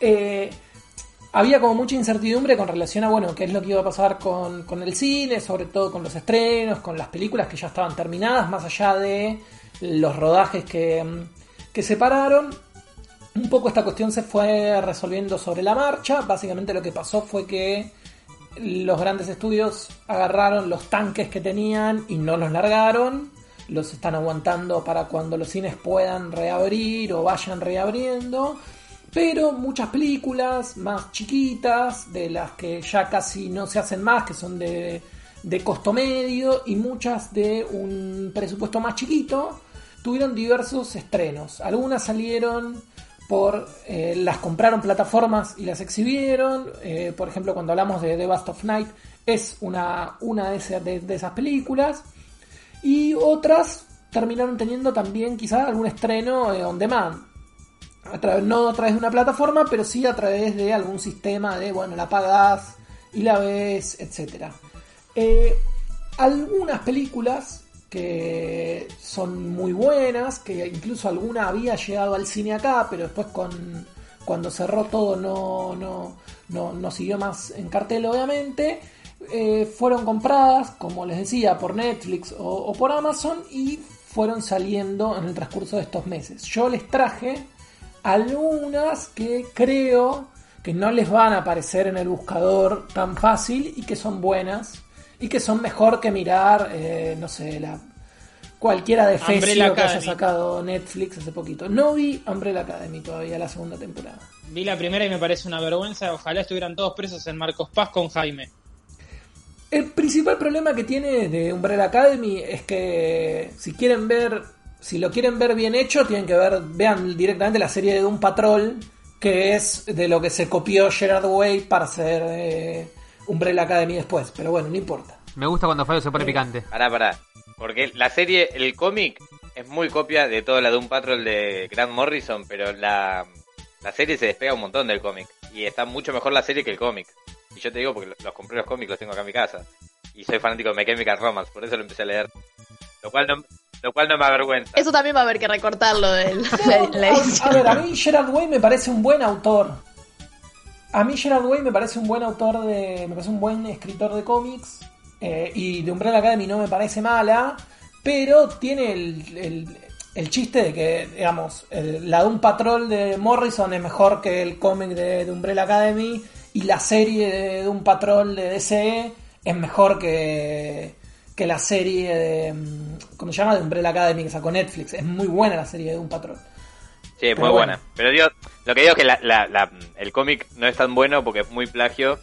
Eh, había como mucha incertidumbre con relación a, bueno, qué es lo que iba a pasar con, con, el cine, sobre todo con los estrenos, con las películas que ya estaban terminadas, más allá de los rodajes que, que se. Un poco esta cuestión se fue resolviendo sobre la marcha. Básicamente lo que pasó fue que los grandes estudios agarraron los tanques que tenían y no los largaron. Los están aguantando para cuando los cines puedan reabrir o vayan reabriendo. Pero muchas películas más chiquitas, de las que ya casi no se hacen más, que son de, de costo medio, y muchas de un presupuesto más chiquito, tuvieron diversos estrenos. Algunas salieron por eh, las compraron plataformas y las exhibieron. Eh, por ejemplo, cuando hablamos de The Bast of Night, es una, una de, esas películas. Y otras terminaron teniendo también quizás algún estreno eh, on demand. A través, no a través de una plataforma, pero sí a través de algún sistema de, bueno, la pagas y la ves, etc. algunas películas que son muy buenas, que incluso alguna había llegado al cine acá, pero después cuando cerró todo no, no, no, siguió más en cartel obviamente. Eh, fueron compradas, como les decía, por Netflix o, por Amazon y fueron saliendo en el transcurso de estos meses. Yo les traje algunas que creo que no les van a aparecer en el buscador tan fácil y que son buenas y que son mejor que mirar, eh, no sé, la cualquiera de que haya sacado Netflix hace poquito. No vi Umbrella Academy todavía la segunda temporada. Vi la primera y me parece una vergüenza. Ojalá estuvieran todos presos en Marcos Paz con Jaime. El principal problema que tiene de Umbrella Academy es que si quieren ver, si lo quieren ver bien hecho, tienen que ver, vean directamente la serie de un Patrol, que es de lo que se copió Gerard Way para hacer eh, Umbrella Academy después. Pero bueno, no importa. Me gusta cuando Fabio se pone picante. Pará, pará. Porque la serie, el cómic, es muy copia de toda la de un Patrol de Grant Morrison, pero la, la serie se despega un montón del cómic. Y está mucho mejor la serie que el cómic. Y yo te digo porque los compré los cómics, los tengo acá en mi casa. Y soy fanático de My Chemical Romance, por eso lo empecé a leer. Lo cual no, lo cual no me avergüenza. Eso también va a haber que recortarlo de la, a, ver, a mí Gerard Way me parece un buen autor. A mí Gerard Way me parece un buen autor de. me parece un buen escritor de cómics. Eh, y de Umbrella Academy no me parece mala, pero tiene el, el, chiste de que, digamos, la de un patrol de Morrison es mejor que el cómic de, Umbrella Academy y la serie de, un patrol de DC es mejor que, que la serie de. ¿Cómo se llama? De Umbrella Academy que sacó Netflix. Es muy buena la serie de un patrol. Sí, es muy buena. Pero digo, lo que digo es que la, el cómic no es tan bueno porque es muy plagio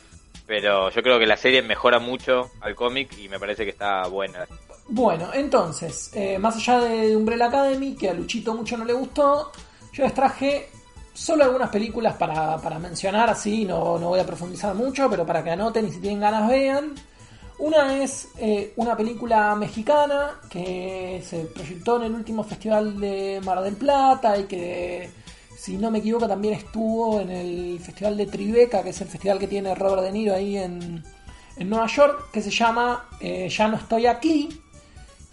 pero yo creo que la serie mejora mucho al cómic y me parece que está buena. Bueno, entonces, eh, más allá de Umbrella Academy, que a Luchito mucho no le gustó, yo les traje solo algunas películas para, para mencionar, así no, no voy a profundizar mucho, pero para que anoten y si tienen ganas vean. Una es eh, una película mexicana que se proyectó en el último festival de Mar del Plata y que si no me equivoco, también estuvo en el Festival de Tribeca, que es el festival que tiene Robert De Niro ahí en, Nueva York, que se llama eh, Ya no estoy aquí,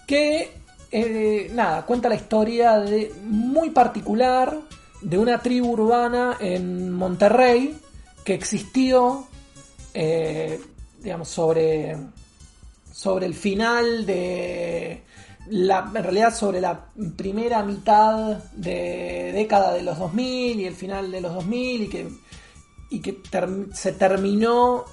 que eh, nada, cuenta la historia de muy particular de una tribu urbana en Monterrey que existió, eh, digamos, sobre, sobre el final de la, en realidad sobre la primera mitad de década de los 2000 y el final de los 2000 y que, y que se terminó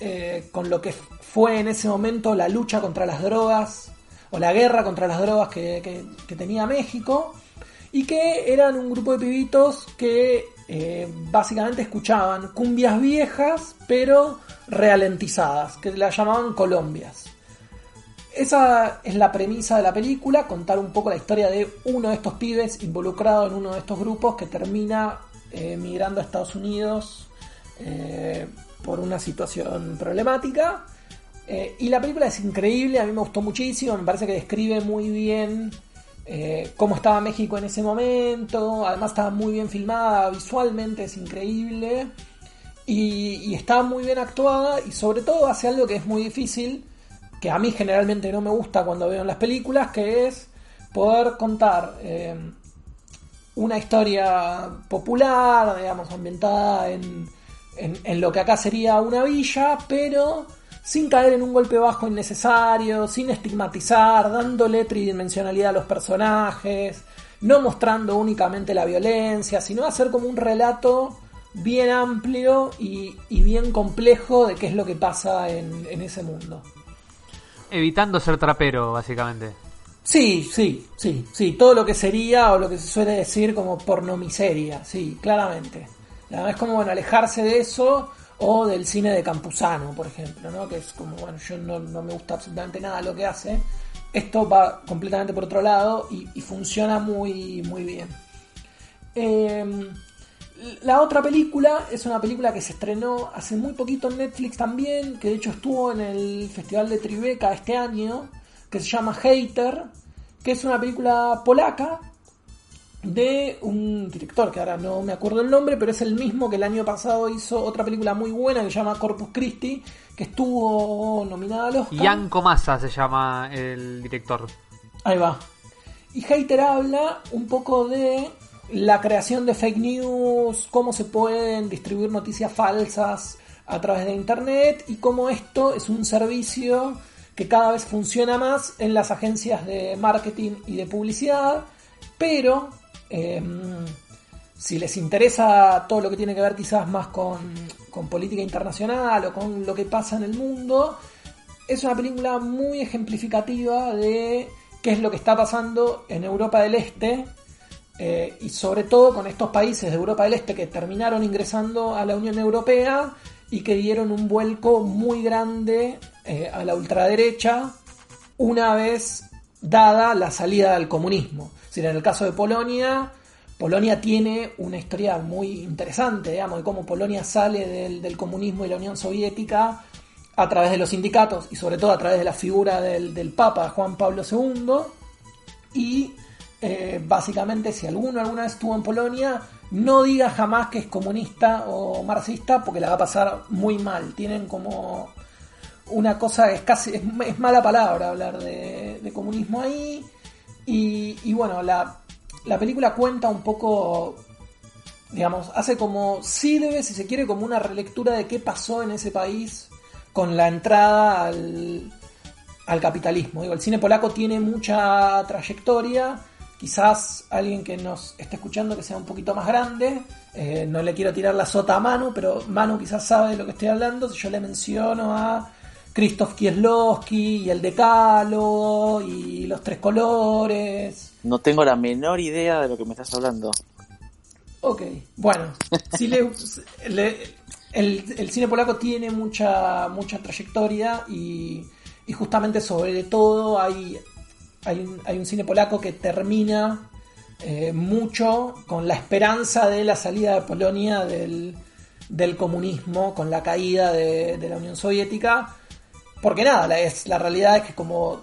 eh, con lo que fue en ese momento la lucha contra las drogas o la guerra contra las drogas que, tenía México y que eran un grupo de pibitos que eh, básicamente escuchaban cumbias viejas pero ralentizadas, que las llamaban colombias. Esa es la premisa de la película, contar un poco la historia de uno de estos pibes involucrado en uno de estos grupos que termina eh, migrando a Estados Unidos eh, por una situación problemática. Eh, y la película es increíble, a mí me gustó muchísimo, me parece que describe muy bien cómo estaba México en ese momento, además estaba muy bien filmada, visualmente es increíble y, y está muy bien actuada y sobre todo hace algo que es muy difícil que a mí generalmente no me gusta cuando veo en las películas, que es poder contar eh, una historia popular, digamos, ambientada en, en, lo que acá sería una villa, pero sin caer en un golpe bajo innecesario, sin estigmatizar, dándole tridimensionalidad a los personajes, no mostrando únicamente la violencia, sino hacer como un relato bien amplio y, bien complejo de qué es lo que pasa en, en ese mundo. Evitando ser trapero, básicamente. Sí, sí, sí, sí, todo lo que sería o lo que se suele decir como pornomiseria, sí, claramente. Es como bueno, alejarse de eso o del cine de Campuzano, por ejemplo, ¿no? que es como, bueno, yo no, me gusta absolutamente nada lo que hace. Esto va completamente por otro lado y, funciona muy, muy bien. Em, la otra película es una película que se estrenó hace muy poquito en Netflix también, que de hecho estuvo en el Festival de Tribeca este año, que se llama Hater, que es una película polaca de un director que ahora no me acuerdo el nombre, pero es el mismo que el año pasado hizo otra película muy buena que se llama Corpus Christi, que estuvo nominada al Oscar. Jan Comasa se llama el director. Ahí va. Y Hater habla un poco de la creación de fake news, cómo se pueden distribuir noticias falsas a través de Internet y cómo esto es un servicio que cada vez funciona más en las agencias de marketing y de publicidad, pero Em, si les interesa todo lo que tiene que ver quizás más con, política internacional o con lo que pasa en el mundo, es una película muy ejemplificativa de qué es lo que está pasando en Europa del Este eh, y sobre todo con estos países de Europa del Este que terminaron ingresando a la Unión Europea y que dieron un vuelco muy grande eh, a la ultraderecha una vez dada la salida del comunismo en el caso de Polonia, Polonia tiene una historia muy interesante, digamos, de cómo Polonia sale del, comunismo y la Unión Soviética a través de los sindicatos y sobre todo a través de la figura del, Papa Juan Pablo II. Y eh, básicamente si alguno alguna vez estuvo en Polonia, no diga jamás que es comunista o marxista porque la va a pasar muy mal. Tienen como una cosa, es casi, es, mala palabra hablar de comunismo ahí. Y, bueno, la, película cuenta un poco, digamos, hace como, sí debe, si se quiere, como una relectura de qué pasó en ese país con la entrada al, al capitalismo. Digo, el cine polaco tiene mucha trayectoria. Quizás alguien que nos esté escuchando que sea un poquito más grande, eh, no le quiero tirar la sota a Manu, pero Manu quizás sabe de lo que estoy hablando. Si yo le menciono a Krzysztof Kieslowski y el Decalo y los tres colores. No tengo la menor idea de lo que me estás hablando. Ok, bueno, si le, el, cine polaco tiene mucha, mucha trayectoria y, justamente sobre todo hay, hay, un, cine polaco que termina eh, mucho con la esperanza de la salida de Polonia del, comunismo, con la caída de, de la Unión Soviética porque nada, la, es, la realidad es que como.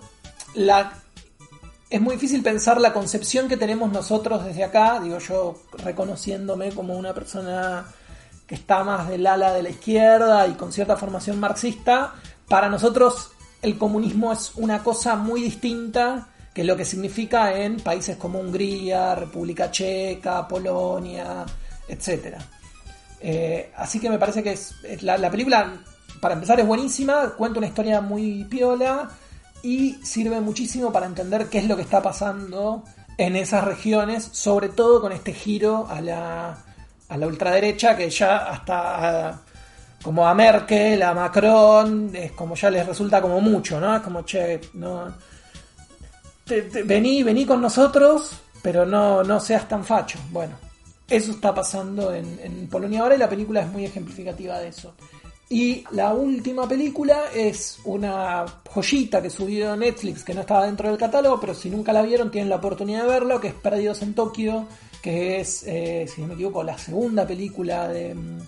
Es muy difícil pensar la concepción que tenemos nosotros desde acá, digo yo reconociéndome como una persona que está más del ala de la izquierda y con cierta formación marxista, para nosotros el comunismo es una cosa muy distinta que lo que significa en países como Hungría, República Checa, Polonia, etc. Eh, así que me parece que es, la, la, película para empezar es buenísima, cuenta una historia muy piola y sirve muchísimo para entender qué es lo que está pasando en esas regiones, sobre todo con este giro a la, a la ultraderecha que ya hasta como a Merkel, a Macron, es como ya les resulta como mucho, ¿no? Es como, che, no, vení, vení con nosotros, pero no, no seas tan facho. Bueno, eso está pasando en, en Polonia ahora y la película es muy ejemplificativa de eso. Y la última película es una joyita que subió Netflix que no estaba dentro del catálogo, pero si nunca la vieron tienen la oportunidad de verlo, que es Perdidos en Tokio, que es, eh, si no me equivoco, la segunda película de mm,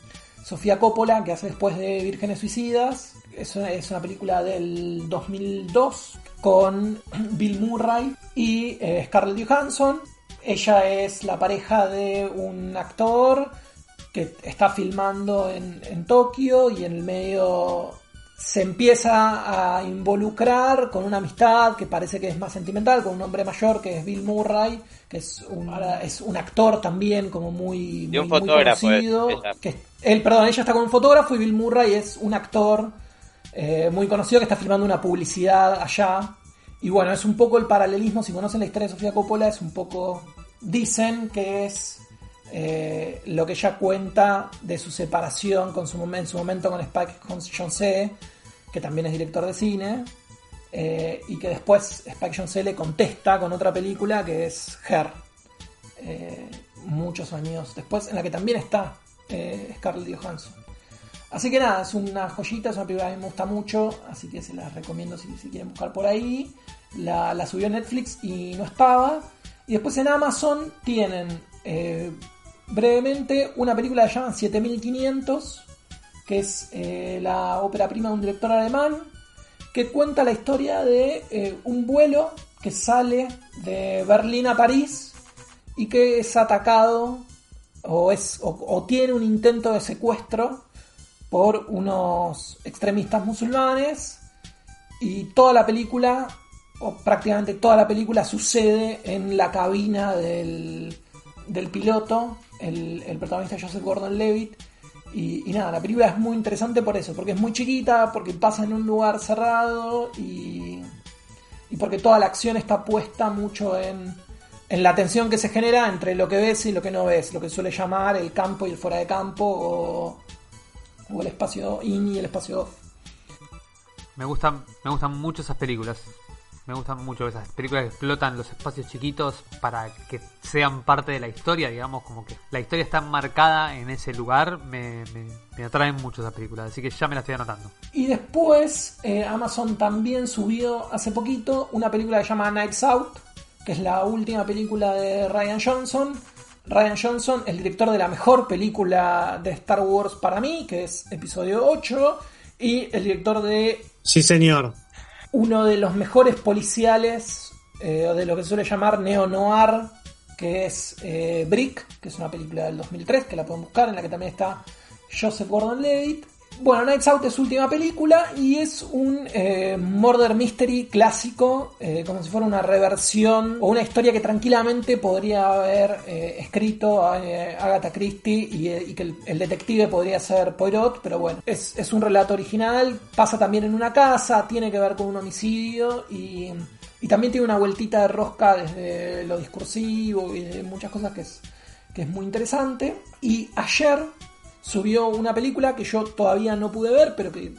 Sofía Coppola que hace después de Vírgenes Suicidas. Es una, es una película del 2002 con *clears throat* Bill Murray y eh, Scarlett Johansson. Ella es la pareja de un actor que está filmando en, Tokio y en el medio se empieza a involucrar con una amistad que parece que es más sentimental, con un hombre mayor que es Bill Murray, que es un, es un actor también como muy, un fotógrafo, conocido. Que, él, perdón, ella está con un fotógrafo y Bill Murray es un actor eh, muy conocido que está filmando una publicidad allá. Y bueno, es un poco el paralelismo, si conocen la historia de Sofía Coppola, es un poco, dicen que es eh, lo que ella cuenta de su separación con su, en su momento con Spike Jonze, que también es director de cine, eh, y que después Spike Jonze le contesta con otra película que es Her, muchos años después, en la que también está Scarlett Johansson. Así que nada, es una joyita, es una película que me gusta mucho, así que se la recomiendo si, quieren buscar por ahí. La, subió Netflix y no estaba. Y después en Amazon tienen brevemente una película que llaman 7500, que es eh, la ópera prima de un director alemán, que cuenta la historia de eh, un vuelo que sale de Berlín a París y que es atacado o, es, o, tiene un intento de secuestro por unos extremistas musulmanes y toda la película o prácticamente toda la película sucede en la cabina del, del piloto el, el protagonista Joseph Gordon-Levitt. Y, nada, la película es muy interesante por eso, porque es muy chiquita, porque pasa en un lugar cerrado y, y porque toda la acción está puesta mucho en, en la tensión que se genera entre lo que ves y lo que no ves, lo que suele llamar el campo y el fuera de campo o el espacio in y el espacio off. Me gustan, me gustan mucho esas películas. Me gustan mucho esas películas que explotan los espacios chiquitos para que sean parte de la historia, digamos, como que la historia está marcada en ese lugar. Me, atraen mucho esas películas, así que ya me las estoy anotando. Y después eh, Amazon también subió hace poquito una película que se llama Nights Out, que es la última película de Ryan Johnson. Ryan Johnson, el director de la mejor película de Star Wars para mí, que es episodio 8, y el director de... Sí, señor uno de los mejores policiales, eh, de lo que se suele llamar neo-noir, que es eh, Brick, que es una película del 2003, que la pueden buscar, en la que también está Joseph Gordon-Levitt. Bueno, Nights Out es su última película y es un eh, murder mystery clásico, como si fuera una reversión o una historia que tranquilamente podría haber escrito Agatha Christie y, que el, detective podría ser Poirot, pero bueno, es, es, un relato original, pasa también en una casa, tiene que ver con un homicidio y, y también tiene una vueltita de rosca desde lo discursivo y de muchas cosas que es, que es muy interesante. Y ayer subió una película que yo todavía no pude ver, pero que,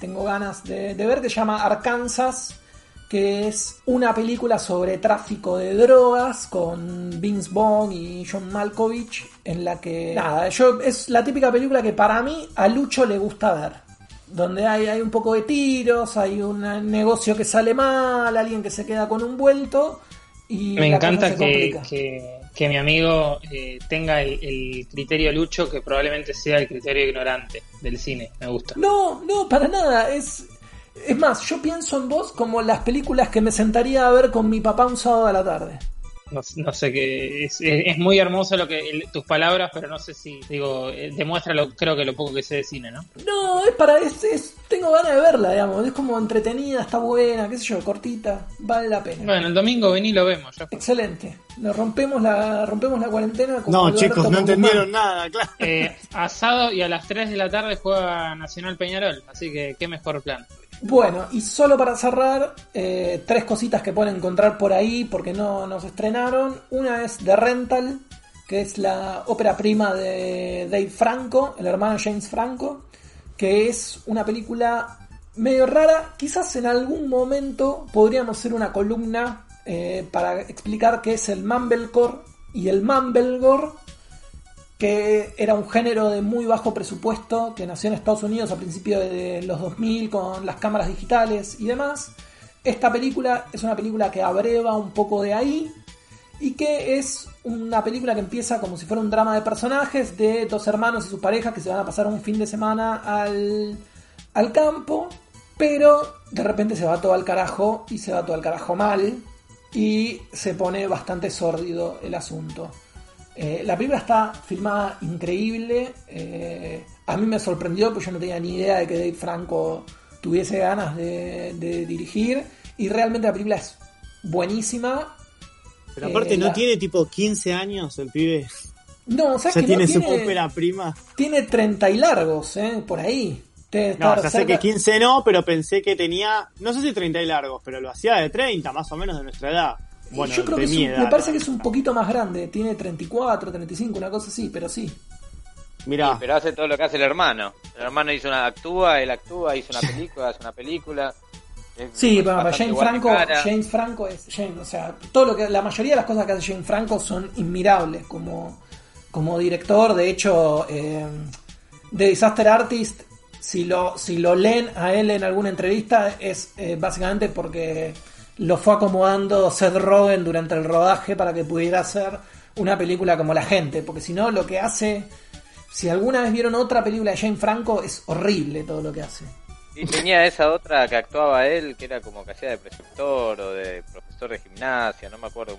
tengo ganas de, ver, que se llama Arkansas, que es una película sobre tráfico de drogas con Vince Vaughn y John Malkovich, en la que, nada, yo, es la típica película que para mí a Lucho le gusta ver. Donde hay, hay un poco de tiros, hay un negocio que sale mal, alguien que se queda con un vuelto. Y Me encanta que, que mi amigo eh, tenga el, criterio lucho que probablemente sea el criterio ignorante del cine. Me gusta. No, no, para nada. Es, es más, yo pienso en vos como las películas que me sentaría a ver con mi papá un sábado a la tarde no, sé qué es, es, muy hermoso lo que tus palabras pero no sé si digo eh, demuestra lo, creo que lo poco que sé de cine no no es para es, tengo ganas de verla digamos es como entretenida está buena qué sé yo cortita vale la pena. Bueno el domingo vení y lo vemos excelente. Nos rompemos la rompemos la cuarentena no chicos no entendieron nada claro. Eh, asado y a las 3 de la tarde juega Nacional Peñarol así que qué mejor plan bueno, y solo para cerrar, eh, tres cositas que pueden encontrar por ahí porque no nos estrenaron. Una es The Rental, que es la ópera prima de Dave Franco, el hermano James Franco, que es una película medio rara. Quizás en algún momento podríamos hacer una columna eh, para explicar qué es el Mumblecore y el Mumblegore que era un género de muy bajo presupuesto que nació en Estados Unidos a principios de los 2000 con las cámaras digitales y demás. Esta película es una película que abreva un poco de ahí y que es una película que empieza como si fuera un drama de personajes de dos hermanos y su pareja que se van a pasar un fin de semana al, al campo, pero de repente se va todo al carajo y se va todo al carajo mal y se pone bastante sórdido el asunto. Eh, la película está filmada increíble. Eh, a mí me sorprendió porque yo no tenía ni idea de que Dave Franco tuviese ganas de, dirigir. Y realmente la película es buenísima. Pero aparte no tiene tipo 15 años el pibe. No, o sea, que tiene su ópera prima. Tiene 30 y largos, ¿eh? Por ahí. No, ya sé que 15 no, pero pensé que tenía, no sé si 30 y largos, pero lo hacía de 30, más o menos de nuestra edad. Bueno, yo creo que me parece que es un poquito más grande, tiene 34, 35, una cosa así, pero sí. Mira, pero hace todo lo que hace el hermano. El hermano hizo una actúa, él actúa, hizo una película, hace una película. sí, bueno, James Franco, James Franco es James, o sea, todo lo que la mayoría de las cosas que hace James Franco son inmirables como como director, de hecho eh, The Disaster Artist si lo, si lo leen a él en alguna entrevista es eh, básicamente porque lo fue acomodando Seth Rogen durante el rodaje para que pudiera hacer una película como La Gente, porque si no lo que hace, si alguna vez vieron otra película de Jane Franco, es horrible todo lo que hace. Y tenía esa otra que actuaba él, que era como que hacía de preceptor o de profesor de gimnasia, no me acuerdo.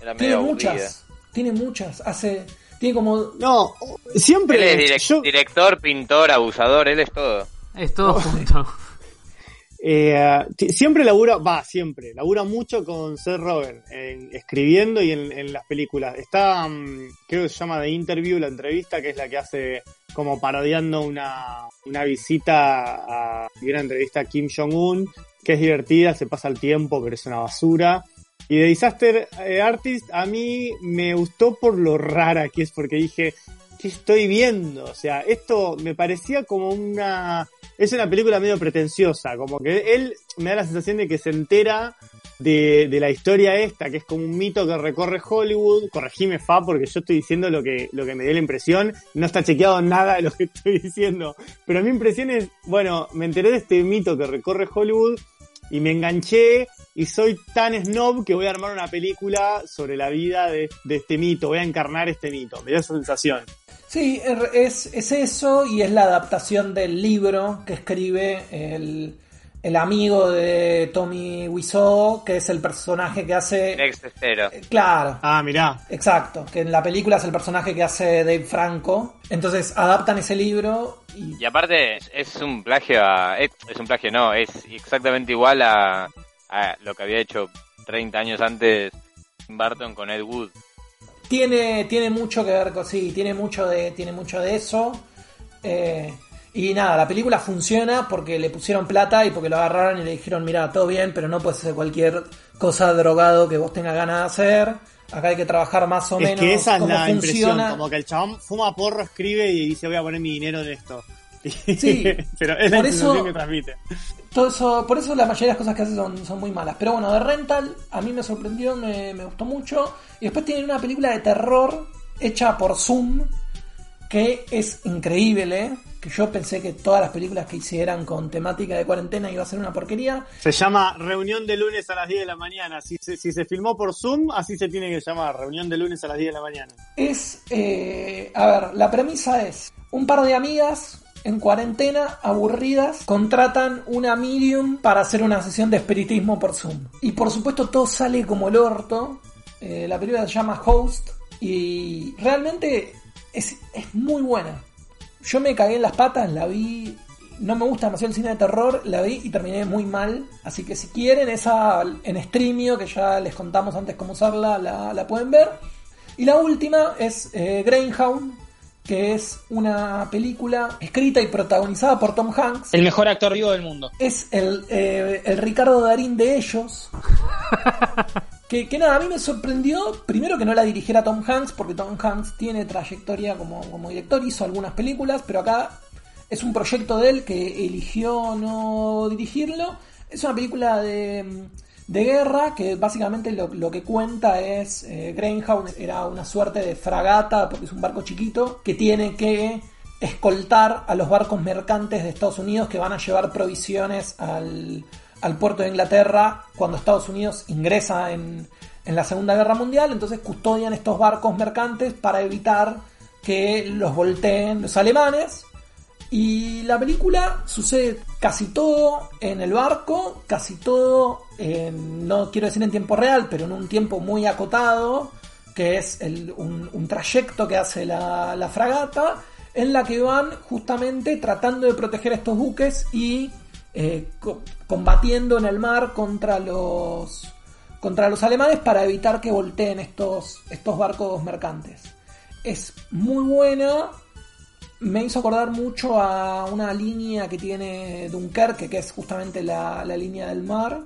Era tiene muchas, tiene muchas, hace tiene como. No, siempre. Él es director, pintor, abusador, él es todo. Es todo *laughs* junto. Eh, siempre labura, va, siempre, labura mucho con Seth Rogen, escribiendo y en, las películas. Está, mm, creo que se llama The Interview, la entrevista, que es la que hace como parodiando una, una visita a, y una entrevista a Kim Jong-un, que es divertida, se pasa el tiempo, pero es una basura. Y de Disaster eh, Artist a mí me gustó por lo rara que es, porque dije, ¿qué estoy viendo? O sea, esto me parecía como una... Es una película medio pretenciosa, como que él me da la sensación de que se entera de, de, la historia esta, que es como un mito que recorre Hollywood. Corregime, Fa, porque yo estoy diciendo lo que, lo que me dio la impresión. No está chequeado nada de lo que *laughs* estoy diciendo. Pero mi impresión es, bueno, me enteré de este mito que recorre Hollywood y me enganché y soy tan snob que voy a armar una película sobre la vida de, este mito, voy a encarnar este mito, me dio esa sensación. Sí, es, es eso y es la adaptación del libro que escribe el, el amigo de Tommy Wiseau, que es el personaje que hace... Ex eh, claro. Ah, mirá. Exacto, que en la película es el personaje que hace Dave Franco. Entonces adaptan ese libro y... Y aparte es un plagio a... Es, un plagio, no, es exactamente igual a, a lo que había hecho 30 años antes Barton con Ed Wood. Tiene, tiene mucho que ver con... Sí, tiene mucho de, tiene mucho de eso. Eh, y nada, la película funciona porque le pusieron plata y porque lo agarraron y le dijeron, mira, todo bien, pero no puedes hacer cualquier cosa drogado que vos tengas ganas de hacer. Acá hay que trabajar más o menos. Que esa es la impresión, como que el chabón fuma porro, escribe y dice voy a poner mi dinero en esto. Sí, *laughs* pero es la impresión que transmite. Todo eso, por eso la mayoría de las cosas que hace son, son muy malas. Pero bueno, de Rental a mí me sorprendió, me, me gustó mucho. Y después tiene una película de terror hecha por Zoom que es increíble, que yo pensé que todas las películas que hicieran con temática de cuarentena iba a ser una porquería. Se llama Reunión de lunes a las 10 de la mañana. Si se, si se filmó por Zoom, así se tiene que llamar, Reunión de lunes a las 10 de la mañana. Es, eh, a ver, la premisa es, un par de amigas en cuarentena, aburridas, contratan una medium para hacer una sesión de espiritismo por Zoom. Y por supuesto todo sale como el orto. Eh, la película se llama Host y realmente es, muy buena. Yo me cagué en las patas, la vi. No me gusta demasiado el cine de terror, la vi y terminé muy mal. Así que si quieren, esa en streamio, que ya les contamos antes cómo usarla, la, pueden ver. Y la última es eh, Greyhound, que es una película escrita y protagonizada por Tom Hanks. El mejor actor vivo del mundo. Es el, eh, el Ricardo Darín de ellos. *laughs* Que, nada, a mí me sorprendió, primero que no la dirigiera Tom Hanks, porque Tom Hanks tiene trayectoria como, como director, hizo algunas películas, pero acá es un proyecto de él que eligió no dirigirlo. Es una película de, de guerra que básicamente lo, que cuenta es eh, Greyhound era una suerte de fragata, porque es un barco chiquito, que tiene que escoltar a los barcos mercantes de Estados Unidos que van a llevar provisiones al, al puerto de Inglaterra cuando Estados Unidos ingresa en, en la Segunda Guerra Mundial, entonces custodian estos barcos mercantes para evitar que los volteen los alemanes. Y la película sucede casi todo en el barco, casi todo, no quiero decir en tiempo real, pero en un tiempo muy acotado, que es un, trayecto que hace la, la fragata en la que van justamente tratando de proteger estos buques y eh, combatiendo en el mar contra los contra los alemanes para evitar que volteen estos, estos barcos mercantes. Es muy buena, me hizo acordar mucho a una línea que tiene Dunkerque, que es justamente la, línea del mar.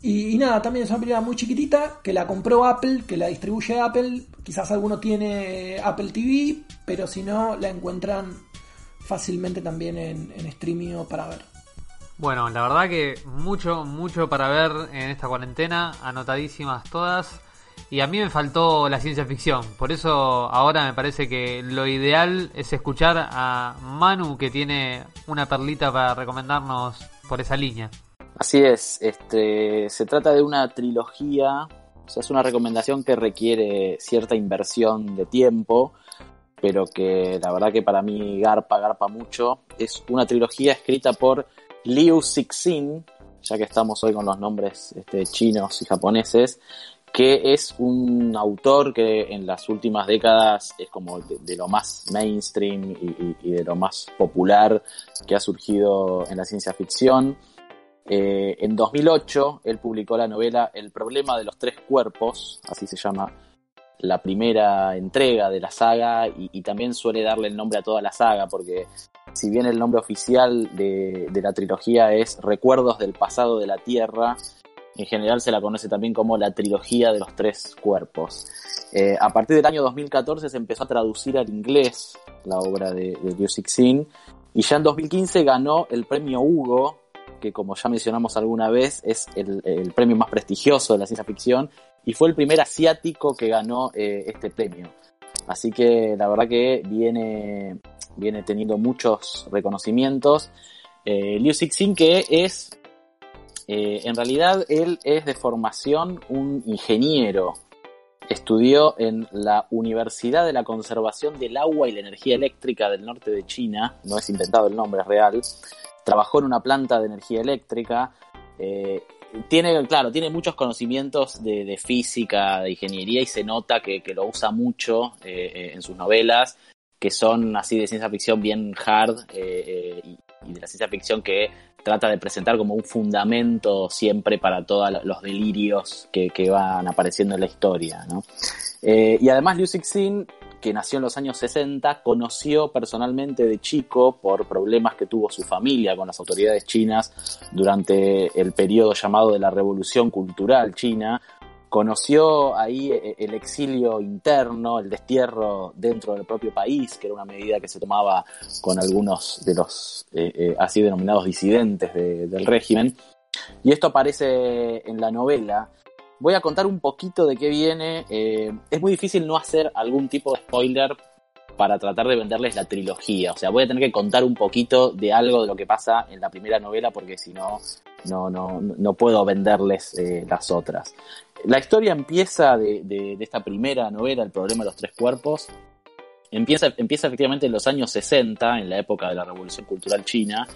Y, nada, también es una película muy chiquitita que la compró Apple, que la distribuye Apple. Quizás alguno tiene Apple TV, pero si no, la encuentran fácilmente también en, en streaming para ver. Bueno, la verdad que mucho, mucho para ver en esta cuarentena, anotadísimas todas. Y a mí me faltó la ciencia ficción, por eso ahora me parece que lo ideal es escuchar a Manu que tiene una perlita para recomendarnos por esa línea. Así es, este, se trata de una trilogía, o sea, es una recomendación que requiere cierta inversión de tiempo, pero que la verdad que para mí garpa, garpa mucho. Es una trilogía escrita por Liu Cixin, ya que estamos hoy con los nombres este, chinos y japoneses, que es un autor que en las últimas décadas es como de, lo más mainstream y, de lo más popular que ha surgido en la ciencia ficción. Eh, en 2008 él publicó la novela El problema de los tres cuerpos, así se llama la primera entrega de la saga y, también suele darle el nombre a toda la saga porque si bien el nombre oficial de, la trilogía es Recuerdos del pasado de la Tierra, en general se la conoce también como la trilogía de los tres cuerpos. Eh, a partir del año 2014 se empezó a traducir al inglés la obra de, Liu Cixin y ya en 2015 ganó el premio Hugo, que como ya mencionamos alguna vez es el, el premio más prestigioso de la ciencia ficción y fue el primer asiático que ganó eh, este premio. Así que la verdad que viene, viene teniendo muchos reconocimientos. Eh, Liu Cixin que es, eh, en realidad él es de formación un ingeniero. Estudió en la Universidad de la Conservación del Agua y la Energía Eléctrica del norte de China, no es inventado el nombre, es real. Trabajó en una planta de energía eléctrica, eh, tiene, claro, tiene muchos conocimientos de, física, de ingeniería y se nota que, lo usa mucho eh, en sus novelas, que son así de ciencia ficción bien hard y, de la ciencia ficción que trata de presentar como un fundamento siempre para todos los delirios que, van apareciendo en la historia. ¿no? y además Liu Cixin que nació en los años 60, conoció personalmente de chico por problemas que tuvo su familia con las autoridades chinas durante el periodo llamado de la Revolución Cultural China. Conoció ahí eh, el exilio interno, el destierro dentro del propio país, que era una medida que se tomaba con algunos de los eh, eh, así denominados disidentes del régimen. Y esto aparece en la novela Voy a contar un poquito de qué viene. Eh, es muy difícil no hacer algún tipo de spoiler para tratar de venderles la trilogía. O sea, voy a tener que contar un poquito de algo de lo que pasa en la primera novela porque si no, no, no, no puedo venderles eh, las otras. La historia empieza de, esta primera novela, El problema de los tres cuerpos. Empieza, empieza efectivamente en los años 60, en la época de la Revolución Cultural China.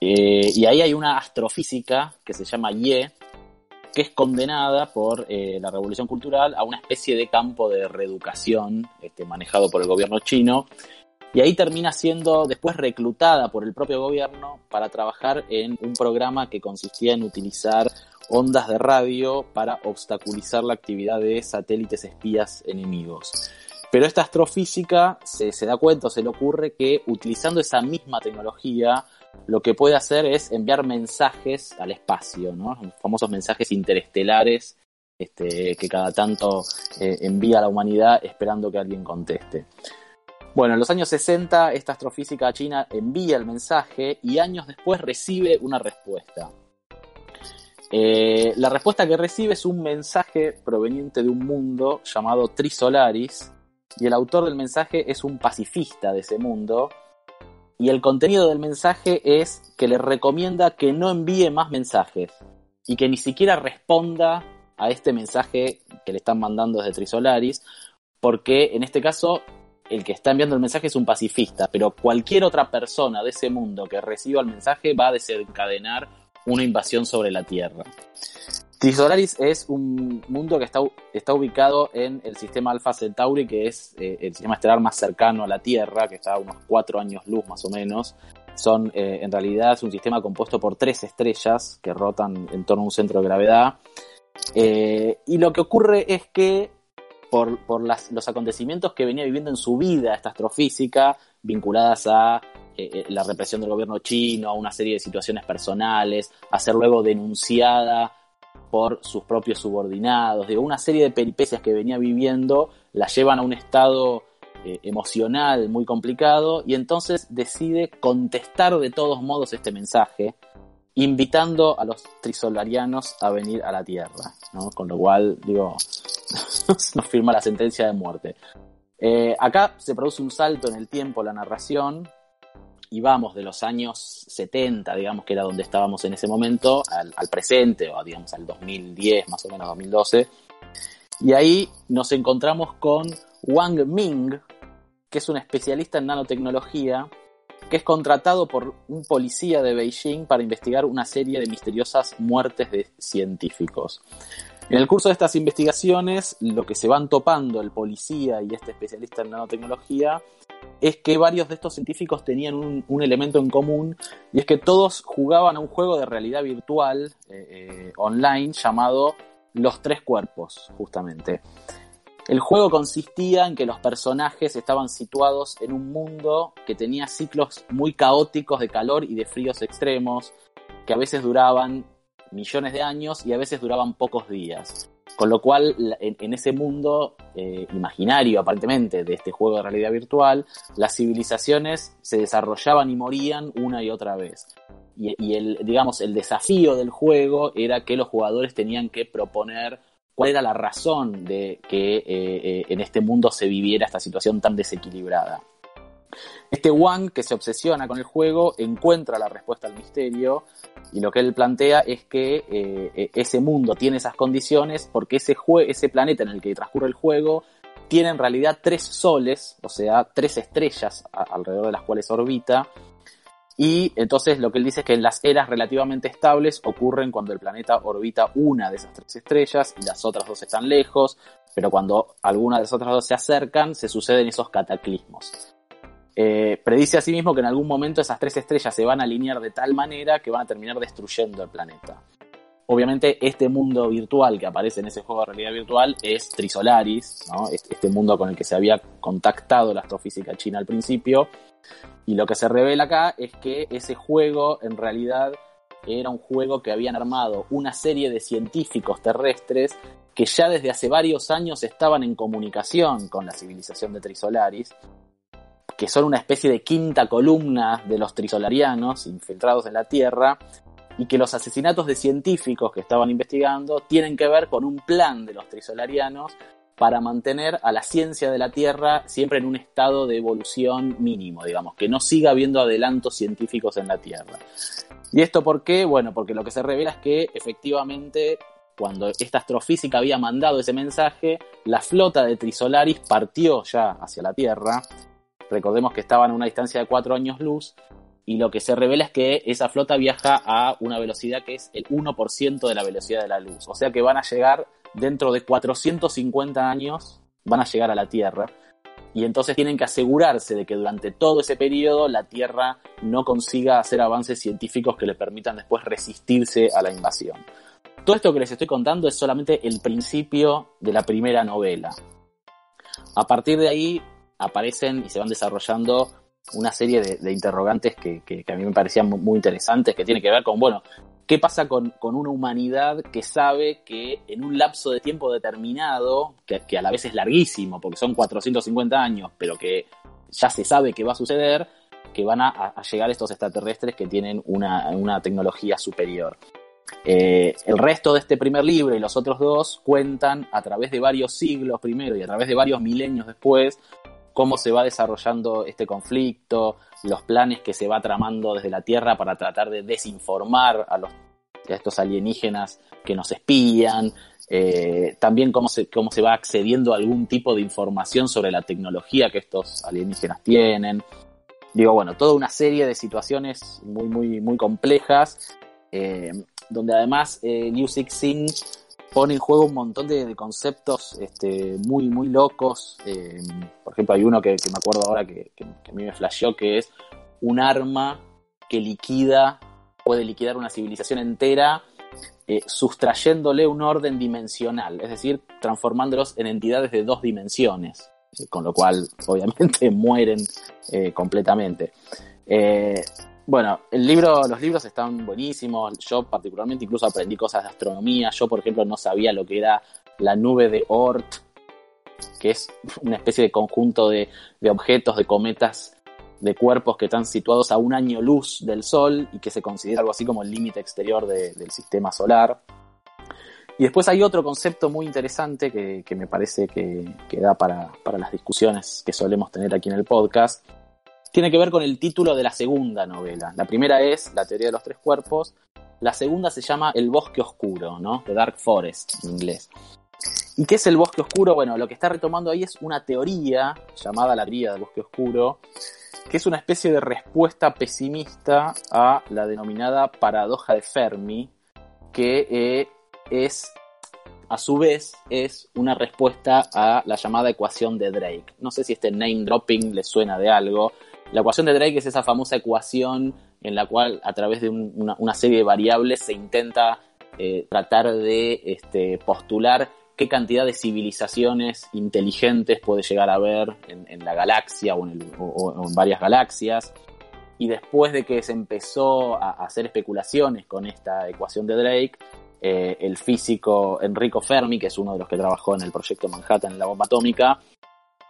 Eh, y ahí hay una astrofísica que se llama Ye, que es condenada por eh, la revolución cultural a una especie de campo de reeducación este, manejado por el gobierno chino. Y ahí termina siendo después reclutada por el propio gobierno para trabajar en un programa que consistía en utilizar ondas de radio para obstaculizar la actividad de satélites espías enemigos. Pero esta astrofísica se, se da cuenta, se le ocurre que utilizando esa misma tecnología lo que puede hacer es enviar mensajes al espacio, ¿no? Los famosos mensajes interestelares este, que cada tanto eh, envía a la humanidad esperando que alguien conteste. Bueno, en los años 60 esta astrofísica china envía el mensaje y años después recibe una respuesta. Eh, la respuesta que recibe es un mensaje proveniente de un mundo llamado Trisolaris y el autor del mensaje es un pacifista de ese mundo y el contenido del mensaje es que le recomienda que no envíe más mensajes y que ni siquiera responda a este mensaje que le están mandando desde Trisolaris, porque en este caso el que está enviando el mensaje es un pacifista, pero cualquier otra persona de ese mundo que reciba el mensaje va a desencadenar una invasión sobre la Tierra. Trisolaris es un mundo que está, está ubicado en el sistema Alpha Centauri, que es eh, el sistema estelar más cercano a la Tierra, que está a unos cuatro años luz más o menos. Son, eh, en realidad, es un sistema compuesto por tres estrellas que rotan en torno a un centro de gravedad. Eh, y lo que ocurre es que por, por los acontecimientos que venía viviendo en su vida esta astrofísica, vinculadas a la represión del gobierno chino, a una serie de situaciones personales, a ser luego denunciada por sus propios subordinados, digo, una serie de peripecias que venía viviendo la llevan a un estado eh, emocional muy complicado y entonces decide contestar de todos modos este mensaje, invitando a los trisolarianos a venir a la Tierra, ¿no? con lo cual, digo, *laughs* nos firma la sentencia de muerte. Eh, acá se produce un salto en el tiempo, la narración, y vamos de los años 70, digamos que era donde estábamos en ese momento, al, presente, o digamos al 2010, más o menos 2012. Y ahí nos encontramos con Wang Ming, que es un especialista en nanotecnología, que es contratado por un policía de Beijing para investigar una serie de misteriosas muertes de científicos. En el curso de estas investigaciones, lo que se van topando el policía y este especialista en nanotecnología es que varios de estos científicos tenían un, elemento en común y es que todos jugaban a un juego de realidad virtual eh, eh, online llamado Los Tres Cuerpos, justamente. El juego consistía en que los personajes estaban situados en un mundo que tenía ciclos muy caóticos de calor y de fríos extremos, que a veces duraban millones de años y a veces duraban pocos días. Con lo cual, en, ese mundo eh, imaginario, aparentemente, de este juego de realidad virtual, las civilizaciones se desarrollaban y morían una y otra vez. Y, el, digamos, el desafío del juego era que los jugadores tenían que proponer cuál era la razón de que eh, eh, en este mundo se viviera esta situación tan desequilibrada. Este Wang, que se obsesiona con el juego, encuentra la respuesta al misterio y lo que él plantea es que eh, ese mundo tiene esas condiciones porque ese, ese planeta en el que transcurre el juego tiene en realidad tres soles, o sea, tres estrellas alrededor de las cuales orbita. Y entonces lo que él dice es que las eras relativamente estables ocurren cuando el planeta orbita una de esas tres estrellas y las otras dos están lejos, pero cuando alguna de las otras dos se acercan, se suceden esos cataclismos. Eh, predice asimismo que en algún momento esas tres estrellas se van a alinear de tal manera que van a terminar destruyendo el planeta. Obviamente este mundo virtual que aparece en ese juego de realidad virtual es Trisolaris, este mundo con el que se había contactado la astrofísica china al principio. Y lo que se revela acá es que ese juego en realidad era un juego que habían armado una serie de científicos terrestres que ya desde hace varios años estaban en comunicación con la civilización de Trisolaris que son una especie de quinta columna de los trisolarianos infiltrados en la Tierra, y que los asesinatos de científicos que estaban investigando tienen que ver con un plan de los trisolarianos para mantener a la ciencia de la Tierra siempre en un estado de evolución mínimo, digamos, que no siga habiendo adelantos científicos en la Tierra. ¿Y esto por qué? Bueno, porque lo que se revela es que efectivamente cuando esta astrofísica había mandado ese mensaje, la flota de Trisolaris partió ya hacia la Tierra Recordemos que estaban a una distancia de 4 años luz y lo que se revela es que esa flota viaja a una velocidad que es el 1% de la velocidad de la luz. O sea que van a llegar dentro de 450 años, van a llegar a la Tierra. Y entonces tienen que asegurarse de que durante todo ese periodo la Tierra no consiga hacer avances científicos que le permitan después resistirse a la invasión. Todo esto que les estoy contando es solamente el principio de la primera novela. A partir de ahí aparecen y se van desarrollando una serie de, interrogantes que, a mí me parecían muy, interesantes, que tiene que ver con, bueno, ¿qué pasa con, una humanidad que sabe que en un lapso de tiempo determinado, que, a la vez es larguísimo, porque son 450 años, pero que ya se sabe que va a suceder, que van a, llegar estos extraterrestres que tienen una, tecnología superior? Eh, el resto de este primer libro y los otros dos cuentan a través de varios siglos primero y a través de varios milenios después cómo se va desarrollando este conflicto, los planes que se va tramando desde la Tierra para tratar de desinformar a, los, estos alienígenas que nos espían, eh, también cómo se, cómo se va accediendo a algún tipo de información sobre la tecnología que estos alienígenas tienen. Digo, bueno, toda una serie de situaciones muy, muy, muy complejas. Eh, donde además eh, New Sixteen pone en juego un montón de, conceptos este, muy, muy locos. Eh, por ejemplo, hay uno que, me acuerdo ahora que, a mí me flasheó, que es un arma que liquida, puede liquidar una civilización entera, eh, sustrayéndole un orden dimensional, es decir, transformándolos en entidades de dos dimensiones, con lo cual obviamente *laughs* mueren completamente. Bueno, el libro, los libros están buenísimos. Yo particularmente incluso aprendí cosas de astronomía. Yo, por ejemplo, no sabía lo que era la nube de Oort, que es una especie de conjunto de, objetos, de cometas, de cuerpos que están situados a un año luz del Sol y que se considera algo así como el límite exterior del sistema solar. Y después hay otro concepto muy interesante que, me parece que, que da para, para las discusiones que solemos tener aquí en el podcast, tiene que ver con el título de la segunda novela. La primera es La teoría de los tres cuerpos, la segunda se llama El bosque oscuro, ¿no? The Dark Forest en inglés. ¿Y qué es el bosque oscuro? Bueno, lo que está retomando ahí es una teoría llamada la teoría del bosque oscuro, que es una especie de respuesta pesimista a la denominada paradoja de Fermi, que eh, es a su vez es una respuesta a la llamada ecuación de Drake. No sé si este name dropping le suena de algo, la ecuación de Drake es esa famosa ecuación en la cual a través de una, serie de variables se intenta eh, tratar de este, postular qué cantidad de civilizaciones inteligentes puede llegar a haber en, la galaxia o en, varias galaxias. Y después de que se empezó a, hacer especulaciones con esta ecuación de Drake, eh, el físico Enrico Fermi, que es uno de los que trabajó en el proyecto Manhattan en la bomba atómica,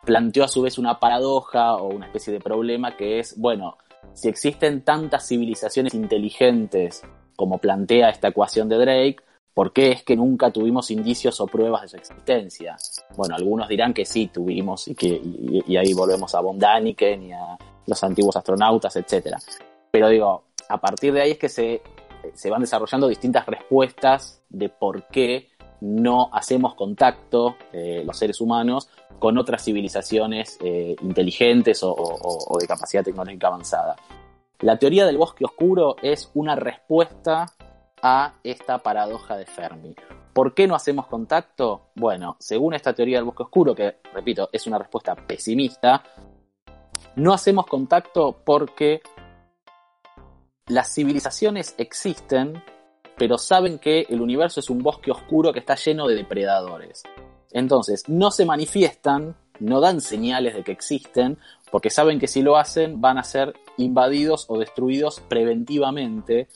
planteó a su vez una paradoja o una especie de problema que es, bueno, si existen tantas civilizaciones inteligentes como plantea esta ecuación de Drake, ¿por qué es que nunca tuvimos indicios o pruebas de su existencia? Bueno, algunos dirán que sí tuvimos y que y, ahí volvemos a Von Daniken y a los antiguos astronautas, etc. Pero digo, a partir de ahí es que se, se van desarrollando distintas respuestas de por qué no hacemos contacto eh, los seres humanos con otras civilizaciones eh, inteligentes o, de capacidad tecnológica avanzada. La teoría del bosque oscuro es una respuesta a esta paradoja de Fermi. ¿Por qué no hacemos contacto? Bueno, según esta teoría del bosque oscuro, que repito, es una respuesta pesimista, no hacemos contacto porque las civilizaciones existen, pero saben que el universo es un bosque oscuro que está lleno de depredadores. Entonces, no se manifiestan, no dan señales de que existen, porque saben que si lo hacen van a ser invadidos o destruidos preventivamente,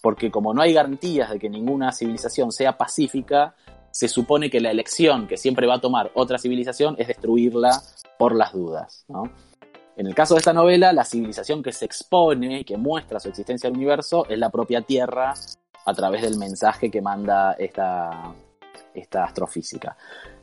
porque como no hay garantías de que ninguna civilización sea pacífica, se supone que la elección que siempre va a tomar otra civilización es destruirla por las dudas. En el caso de esta novela, la civilización que se expone y que muestra su existencia al universo es la propia Tierra a través del mensaje que manda esta, esta astrofísica.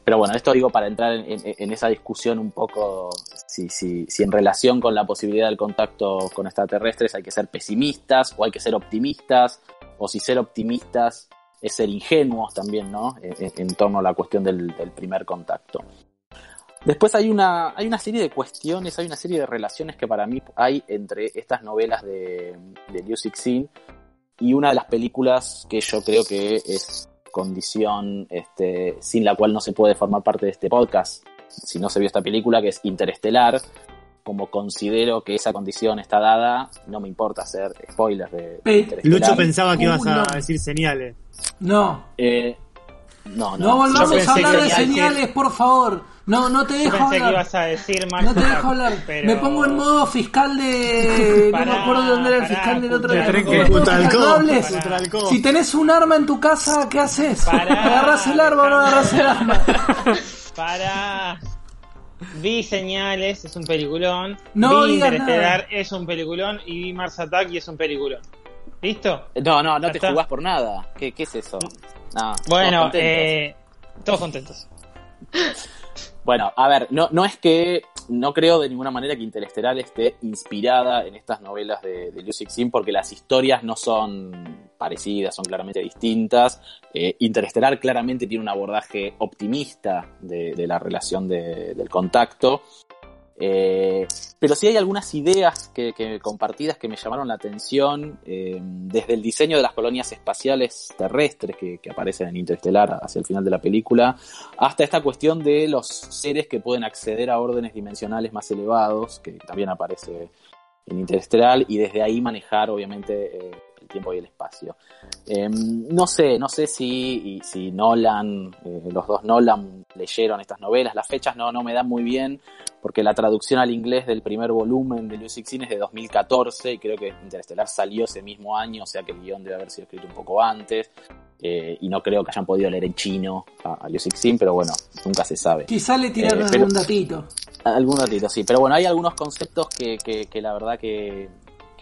Pero bueno, esto digo para entrar en, esa discusión un poco, si, si, si, en relación con la posibilidad del contacto con extraterrestres hay que ser pesimistas o hay que ser optimistas, o si ser optimistas es ser ingenuos también, ¿no? En, torno a la cuestión del, primer contacto. Después hay una, hay una serie de cuestiones, hay una serie de relaciones que para mí hay entre estas novelas de, de Liu Cixin y una de las películas que yo creo que es condición este, sin la cual no se puede formar parte de este podcast si no se vio esta película, que es Interestelar. Como considero que esa condición está dada, no me importa hacer spoilers de Interestelar. Lucho pensaba que ibas a decir señales. No. Eh, no, no. No volvamos a hablar de señales, por favor. No, no te dejo pensé hablar. que ibas a decir No te dejo hablar. Me pongo en modo fiscal de. no me acuerdo de dónde era el fiscal del otro lado. Si tenés un arma en tu casa, ¿qué haces? ¿Agarras el arma o no agarras el arma? *laughs* Para. Vi señales, es un peliculón. No vi Interestelar, es un peliculón. Y vi Mars Attack y es un peliculón. ¿Listo? No, no, no te jugás por nada. ¿Qué, qué es eso? No, bueno, todos contentos. Eh, todos contentos. *laughs* Bueno, a ver, no, no es que no creo de ninguna manera que Interestelar esté inspirada en estas novelas de, de Liu Cixin porque las historias no son parecidas, son claramente distintas. Eh, Interestelar claramente tiene un abordaje optimista de, la relación del contacto. Eh, pero sí hay algunas ideas que, compartidas que me llamaron la atención, eh, desde el diseño de las colonias espaciales terrestres que, aparecen en Interestelar hacia el final de la película, hasta esta cuestión de los seres que pueden acceder a órdenes dimensionales más elevados, que también aparece en Interestelar, y desde ahí manejar, obviamente, eh, tiempo y el espacio. Em, no sé, no sé si, si Nolan, eh, los dos Nolan leyeron estas novelas, las fechas no, no me dan muy bien, porque la traducción al inglés del primer volumen de Lucy Xin es de 2014 y creo que Interestelar salió ese mismo año, o sea que el guion debe haber sido escrito un poco antes. Eh, y no creo que hayan podido leer en chino a, a Liu pero bueno, nunca se sabe. Quizá le tiraron eh, algún datito. Algún datito, sí. Pero bueno, hay algunos conceptos que, que la verdad que,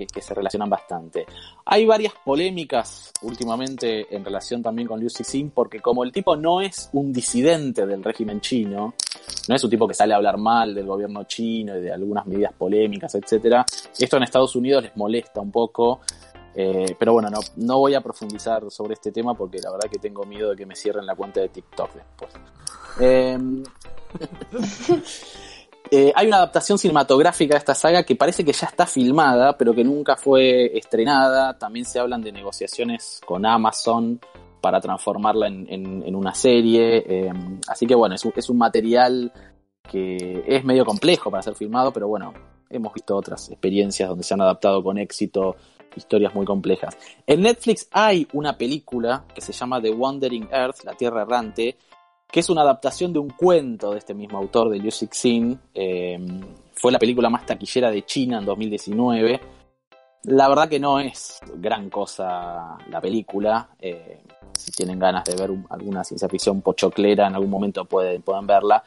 que, se relacionan bastante. Hay varias polémicas últimamente en relación también con Liu Cixin, porque como el tipo no es un disidente del régimen chino, no es un tipo que sale a hablar mal del gobierno chino y de algunas medidas polémicas, etcétera, esto en Estados Unidos les molesta un poco. Eh, pero bueno, no, no voy a profundizar sobre este tema porque la verdad que tengo miedo de que me cierren la cuenta de TikTok después. Eh, *laughs* Eh, hay una adaptación cinematográfica de esta saga que parece que ya está filmada, pero que nunca fue estrenada. También se hablan de negociaciones con Amazon para transformarla en, una serie. Eh, así que bueno, es un, material que es medio complejo para ser filmado, pero bueno, hemos visto otras experiencias donde se han adaptado con éxito historias muy complejas. En Netflix hay una película que se llama The Wandering Earth, La Tierra Errante, que es una adaptación de un cuento de este mismo autor, de Liu Cixin. Eh, fue la película más taquillera de China en 2019. La verdad que no es gran cosa la película. Eh, si tienen ganas de ver alguna ciencia ficción pochoclera, en algún momento pueden, pueden verla.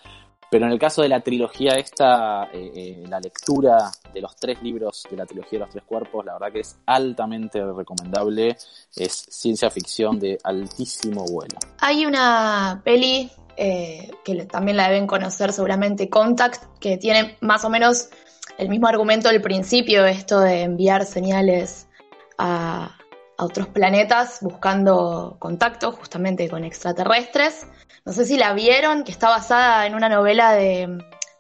Pero en el caso de la trilogía esta, eh, eh, la lectura de los tres libros de la trilogía de los tres cuerpos, la verdad que es altamente recomendable. Es ciencia ficción de altísimo vuelo. Hay una peli eh, que también la deben conocer seguramente, Contact, que tiene más o menos el mismo argumento del principio, esto de enviar señales a, a otros planetas buscando contacto justamente con extraterrestres. No sé si la vieron, que está basada en una novela de,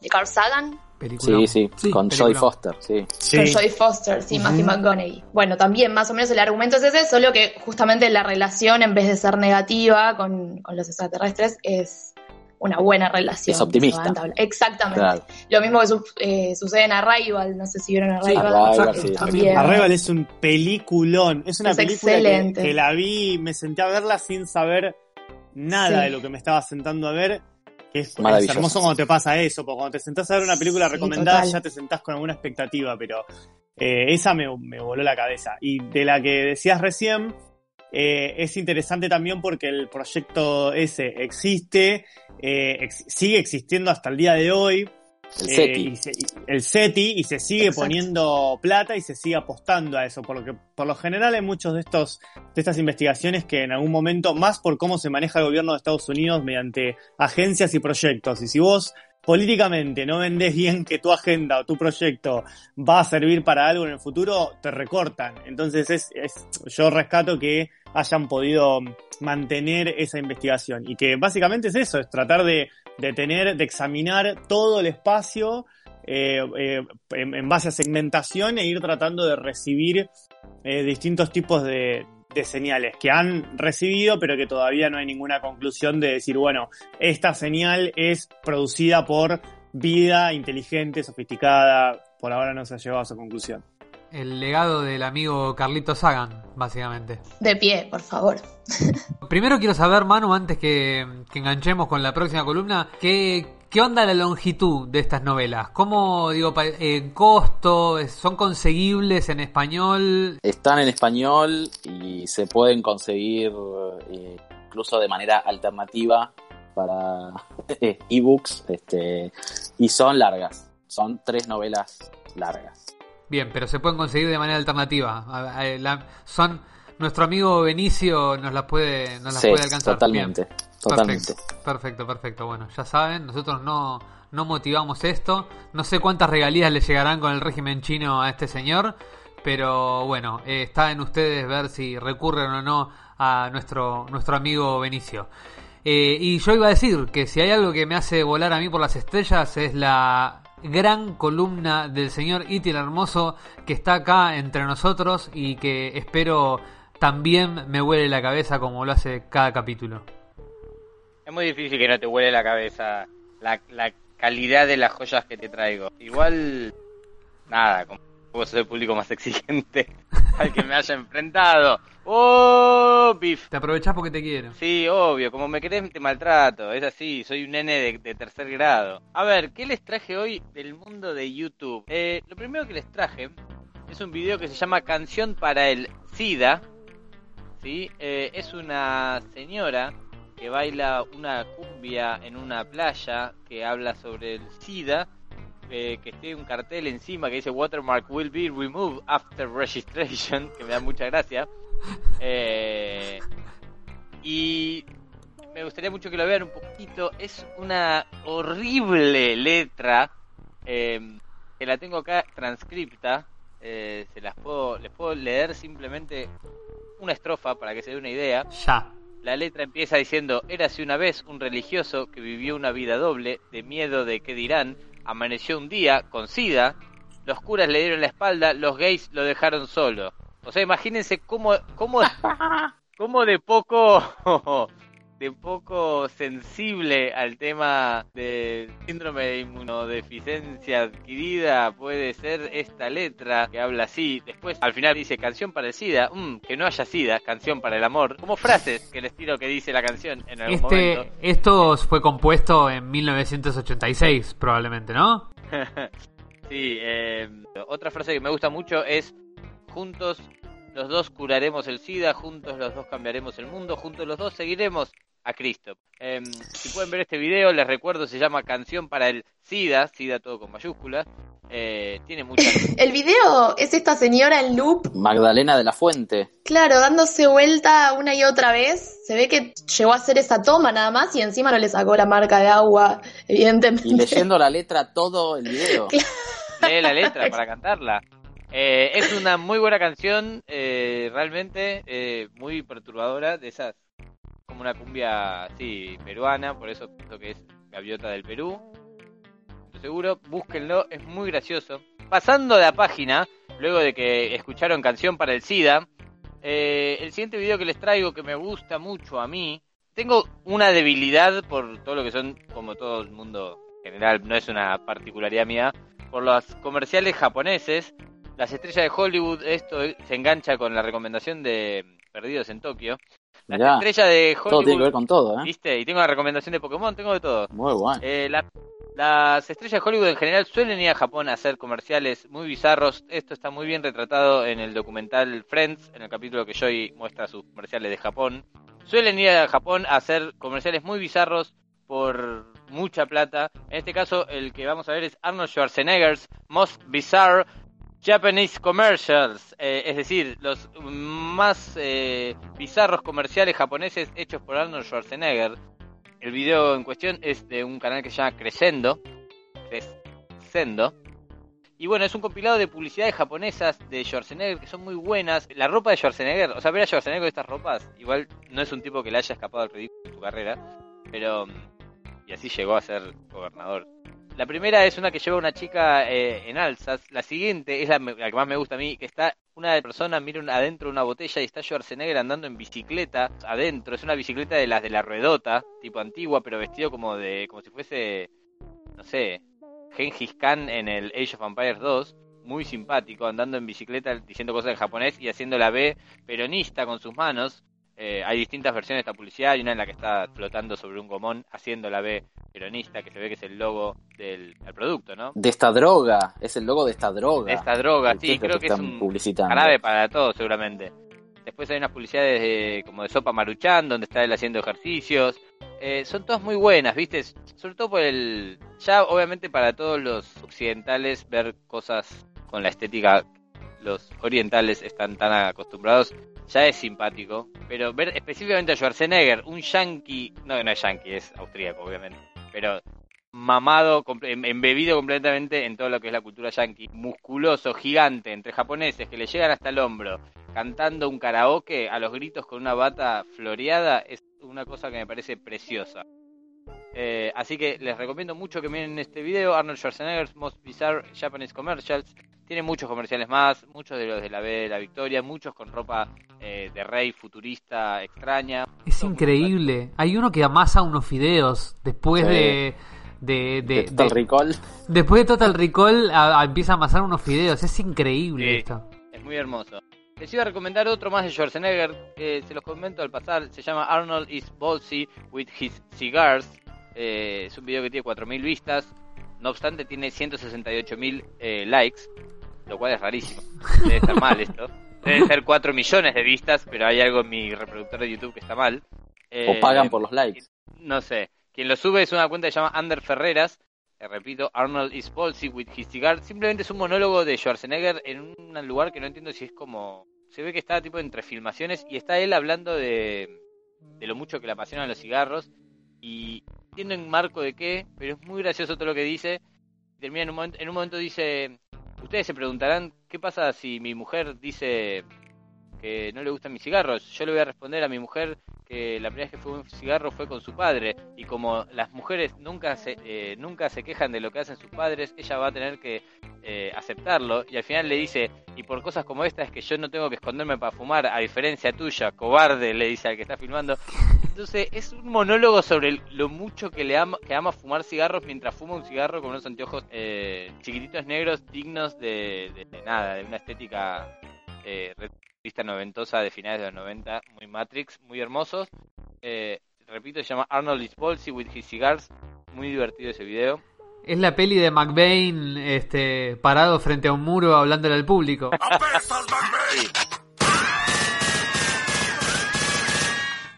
Carl Sagan. Sí, sí, con Joy Foster, sí. Con Joy Foster, sí, Matthew McConaughey. Bueno, también más o menos el argumento es ese, solo que justamente la relación, en vez de ser negativa con, los extraterrestres, es una buena relación. Es optimista. Exactamente. Lo mismo que eh, sucede en Arrival, no sé si vieron Arrival. Arrival, es un peliculón, es una película que, la vi, me senté a verla sin saber nada de lo que me estaba sentando a ver. Que es, hermoso cuando te pasa eso, porque cuando te sentás a ver una película recomendada ya te sentás con alguna expectativa, pero eh, esa me, voló la cabeza. Y de la que decías recién, eh, es interesante también porque el proyecto ese existe, eh, sigue existiendo hasta el día de hoy. El SETI. Eh, el SETI y se sigue poniendo plata y se sigue apostando a eso, porque por lo general hay muchos de estos de estas investigaciones que en algún momento, más por cómo se maneja el gobierno de Estados Unidos mediante agencias y proyectos, y si vos políticamente no vendés bien que tu agenda o tu proyecto va a servir para algo en el futuro, te recortan. Entonces es, es yo rescato que hayan podido mantener esa investigación y que básicamente es eso, es tratar de de tener, de examinar todo el espacio eh, eh, en, base a segmentación e ir tratando de recibir eh, distintos tipos de, señales que han recibido, pero que todavía no hay ninguna conclusión de decir, bueno, esta señal es producida por vida inteligente, sofisticada. Por ahora no se ha llegado a esa conclusión el legado del amigo Carlito Sagan, básicamente. De pie, por favor. *laughs* Primero quiero saber, Manu, antes que, enganchemos con la próxima columna, ¿qué, ¿qué onda la longitud de estas novelas? ¿Cómo, digo, en costo? ¿Son conseguibles en español? Están en español y se pueden conseguir eh, incluso de manera alternativa para *laughs* ebooks este, y son largas. Son tres novelas largas. Bien, pero se pueden conseguir de manera alternativa. son nuestro amigo Benicio nos las puede, nos las puede alcanzar. Totalmente, totalmente. Perfecto, perfecto, Bueno, ya saben, nosotros no, no motivamos esto. No sé cuántas regalías le llegarán con el régimen chino a este señor, pero bueno, eh, está en ustedes ver si recurren o no a nuestro, nuestro amigo Benicio. Eh, y yo iba a decir que si hay algo que me hace volar a mí por las estrellas es la gran columna del señor Itil Hermoso que está acá entre nosotros y que espero también me huele la cabeza como lo hace cada capítulo. Es muy difícil que no te huele la cabeza la, la calidad de las joyas que te traigo. Igual, nada, soy el público más exigente *laughs* al que me haya enfrentado. ¡Oh, Biff! Te aprovechás porque te quiero. Sí, obvio, como me querés te maltrato, es así, soy un nene de, tercer grado. A ver, ¿qué les traje hoy del mundo de YouTube? Eh, lo primero que les traje es un video que se llama Canción para el SIDA. ¿sí? Eh, es una señora que baila una cumbia en una playa que habla sobre el SIDA, eh, que tiene un cartel encima que dice Watermark will be removed after registration, que me da mucha gracia. Eh, y me gustaría mucho que lo vean un poquito. Es una horrible letra eh, que la tengo acá transcripta. se las puedo, les puedo leer simplemente una estrofa para que se dé una idea. Ya. La letra empieza diciendo, érase una vez un religioso que vivió una vida doble, de miedo de qué dirán, amaneció un día con sida, los curas le dieron la espalda, los gays lo dejaron solo. O sea, imagínense cómo, cómo, *laughs* cómo de poco de poco sensible al tema del síndrome de inmunodeficiencia adquirida puede ser esta letra que habla así. Después al final dice canción para el SIDA, mm, que no haya SIDA, canción para el amor. Como frases que el estilo que dice la canción en algún este, momento. Esto fue compuesto en 1986 probablemente, ¿no? *laughs* sí, eh, otra frase que me gusta mucho es juntos los dos curaremos el SIDA, juntos los dos cambiaremos el mundo, juntos los dos seguiremos a Cristo. Em, si pueden ver este video, les recuerdo, se llama Canción para el SIDA, SIDA todo con mayúsculas. Eh, tiene mucha... *laughs* el video es esta señora en loop. Magdalena de la Fuente. Claro, dándose vuelta una y otra vez. Se ve que llegó a hacer esa toma nada más y encima no le sacó la marca de agua, evidentemente. Y leyendo la letra todo el video. *laughs* Lee la letra para cantarla. Eh, es una muy buena canción, eh, realmente muy perturbadora, de esas como una cumbia, sí, peruana, por eso pienso que es Gaviota del Perú. Seguro, búsquenlo, es muy gracioso. Pasando de la página, luego de que escucharon Canción para el SIDA, eh, el siguiente video que les traigo que me gusta mucho a mí, tengo una debilidad por todo lo que son, como todo el mundo en general, no es una particularidad mía, por los comerciales japoneses. Las estrellas de Hollywood, esto se engancha con la recomendación de Perdidos en Tokio. La estrella de Hollywood. Todo tiene que ver con todo, ¿eh? ¿Viste? Y tengo la recomendación de Pokémon, tengo de todo. Muy bueno. Eh, las estrellas de Hollywood en general suelen ir a Japón a hacer comerciales muy bizarros. Esto está muy bien retratado en el documental Friends, en el capítulo que Joy muestra sus comerciales de Japón. Suelen ir a Japón a hacer comerciales muy bizarros por mucha plata. En este caso, el que vamos a ver es Arnold Schwarzenegger's Most Bizarre Japanese Commercials, eh, es decir, los más eh, bizarros comerciales japoneses hechos por Arnold Schwarzenegger. El video en cuestión es de un canal que se llama Crescendo. Crescendo. Y bueno, es un compilado de publicidades japonesas de Schwarzenegger que son muy buenas. La ropa de Schwarzenegger, o sea, ver a Schwarzenegger con estas ropas, igual no es un tipo que le haya escapado al ridículo en su carrera, pero... Y así llegó a ser gobernador la primera es una que lleva una chica eh, en alzas. La siguiente es la, que más me gusta a mí, que está una persona mira adentro de una botella y está Schwarzenegger andando en bicicleta adentro. Es una bicicleta de las de la ruedota, tipo antigua, pero vestido como de como si fuese, no sé, Gengis Khan en el Age of Empires 2. Muy simpático, andando en bicicleta, diciendo cosas en japonés y haciendo la B peronista con sus manos. Eh, hay distintas versiones de esta publicidad. Hay una en la que está flotando sobre un gomón haciendo la B peronista, que se ve que es el logo del, producto, ¿no? De esta droga, es el logo de esta droga. De esta droga, sí, creo que, es un publicitando. para todos, seguramente. Después hay unas publicidades de, como de Sopa Maruchan, donde está él haciendo ejercicios. Eh, son todas muy buenas, ¿viste? Sobre todo por el... Ya, obviamente, para todos los occidentales, ver cosas con la estética los orientales están tan acostumbrados, ya es simpático. Pero ver específicamente a Schwarzenegger, un yankee, no, no es yankee, es austríaco, obviamente, pero mamado, em, embebido completamente en todo lo que es la cultura yankee, musculoso, gigante, entre japoneses que le llegan hasta el hombro, cantando un karaoke a los gritos con una bata floreada, es una cosa que me parece preciosa. Eh, así que les recomiendo mucho que miren este video, Arnold Schwarzenegger's Most Bizarre Japanese Commercials. Tiene muchos comerciales más, muchos de los de la B de la Victoria, muchos con ropa eh, de rey futurista extraña. Es increíble. Hay uno que amasa unos fideos después de, de, Total Recall. Después de Total Recall empieza a amasar unos fideos. Es increíble esto. Es muy hermoso. Les iba a recomendar otro más de Schwarzenegger, que se los comento al pasar. Se llama Arnold is Ballsy with his cigars. Eh, es un video que tiene 4.000 vistas. No obstante, tiene 168.000 eh, likes lo cual es rarísimo. Debe estar mal esto. *laughs* Deben ser 4 millones de vistas, pero hay algo en mi reproductor de YouTube que está mal. o pagan eh, por los likes. No sé. Quien lo sube es una cuenta que se llama Ander Ferreras. Eh, repito, Arnold is Palsy with his cigar. Simplemente es un monólogo de Schwarzenegger en un lugar que no entiendo si es como. Se ve que está tipo entre filmaciones y está él hablando de, de lo mucho que le apasionan los cigarros. Y entiendo en marco de qué, pero es muy gracioso todo lo que dice. Termina en un momento, en un momento dice Ustedes se preguntarán, ¿qué pasa si mi mujer dice que no le gustan mis cigarros? Yo le voy a responder a mi mujer que la primera vez que fue un cigarro fue con su padre y como las mujeres nunca se, eh, nunca se quejan de lo que hacen sus padres, ella va a tener que eh, aceptarlo y al final le dice, y por cosas como esta es que yo no tengo que esconderme para fumar, a diferencia tuya, cobarde, le dice al que está filmando. Entonces es un monólogo sobre lo mucho que le ama, que ama fumar cigarros mientras fuma un cigarro con unos anteojos eh, chiquititos negros dignos de, nada, de una estética eh, revista noventosa de finales de los 90, muy Matrix, muy hermosos. Eh, repito, se llama Arnold is with his cigars, muy divertido ese video. Es la peli de McBain este, parado frente a un muro hablándole al público. *laughs*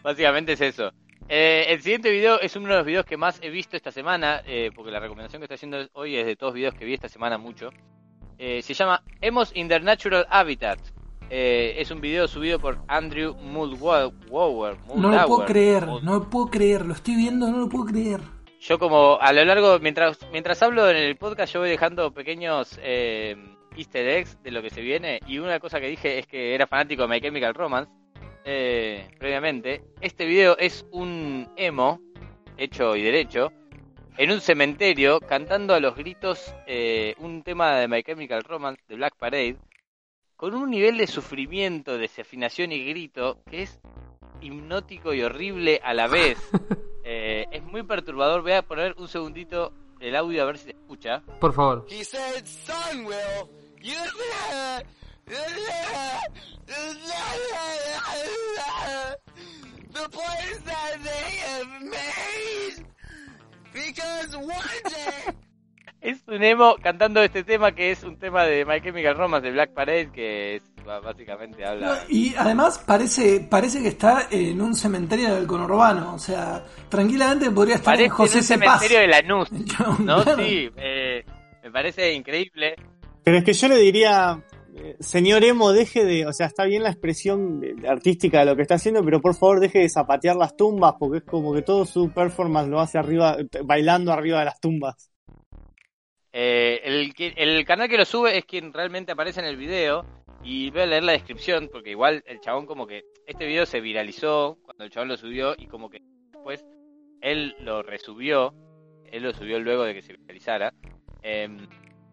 Básicamente es eso. Eh, el siguiente video es uno de los videos que más he visto esta semana, eh, porque la recomendación que estoy haciendo hoy es de todos los videos que vi esta semana mucho. Eh, se llama Hemos in their natural habitat. Es un video subido por Andrew Muldower. No lo puedo creer, no lo puedo creer, lo estoy viendo, no lo puedo creer. Yo como a lo largo, mientras, mientras hablo en el podcast, yo voy dejando pequeños easter eggs de lo que se viene. Y una cosa que dije es que era fanático de My Chemical Romance. Eh, previamente, este video es un emo, hecho y derecho, en un cementerio cantando a los gritos eh, un tema de My Chemical Romance de Black Parade, con un nivel de sufrimiento, desafinación y grito que es hipnótico y horrible a la vez. *laughs* Eh, es muy perturbador. Voy a poner un segundito el audio a ver si se escucha. Por favor. The place that they have made. Because one day. Es un emo cantando este tema que es un tema de My Chemical Romance de Black Parade que es, básicamente habla. y además parece parece que está en un cementerio del conurbano, o sea, tranquilamente podría estar en José en un cementerio de Lanús. *laughs* ¿no? Sí, eh, me parece increíble. Pero es que yo le diría, señor Emo, deje de, o sea, está bien la expresión artística de lo que está haciendo, pero por favor deje de zapatear las tumbas, porque es como que todo su performance lo hace arriba, bailando arriba de las tumbas. Eh, el, el canal que lo sube es quien realmente aparece en el video y voy a leer la descripción porque igual el chabón como que este video se viralizó cuando el chabón lo subió y como que después él lo resubió, él lo subió luego de que se viralizara. Em,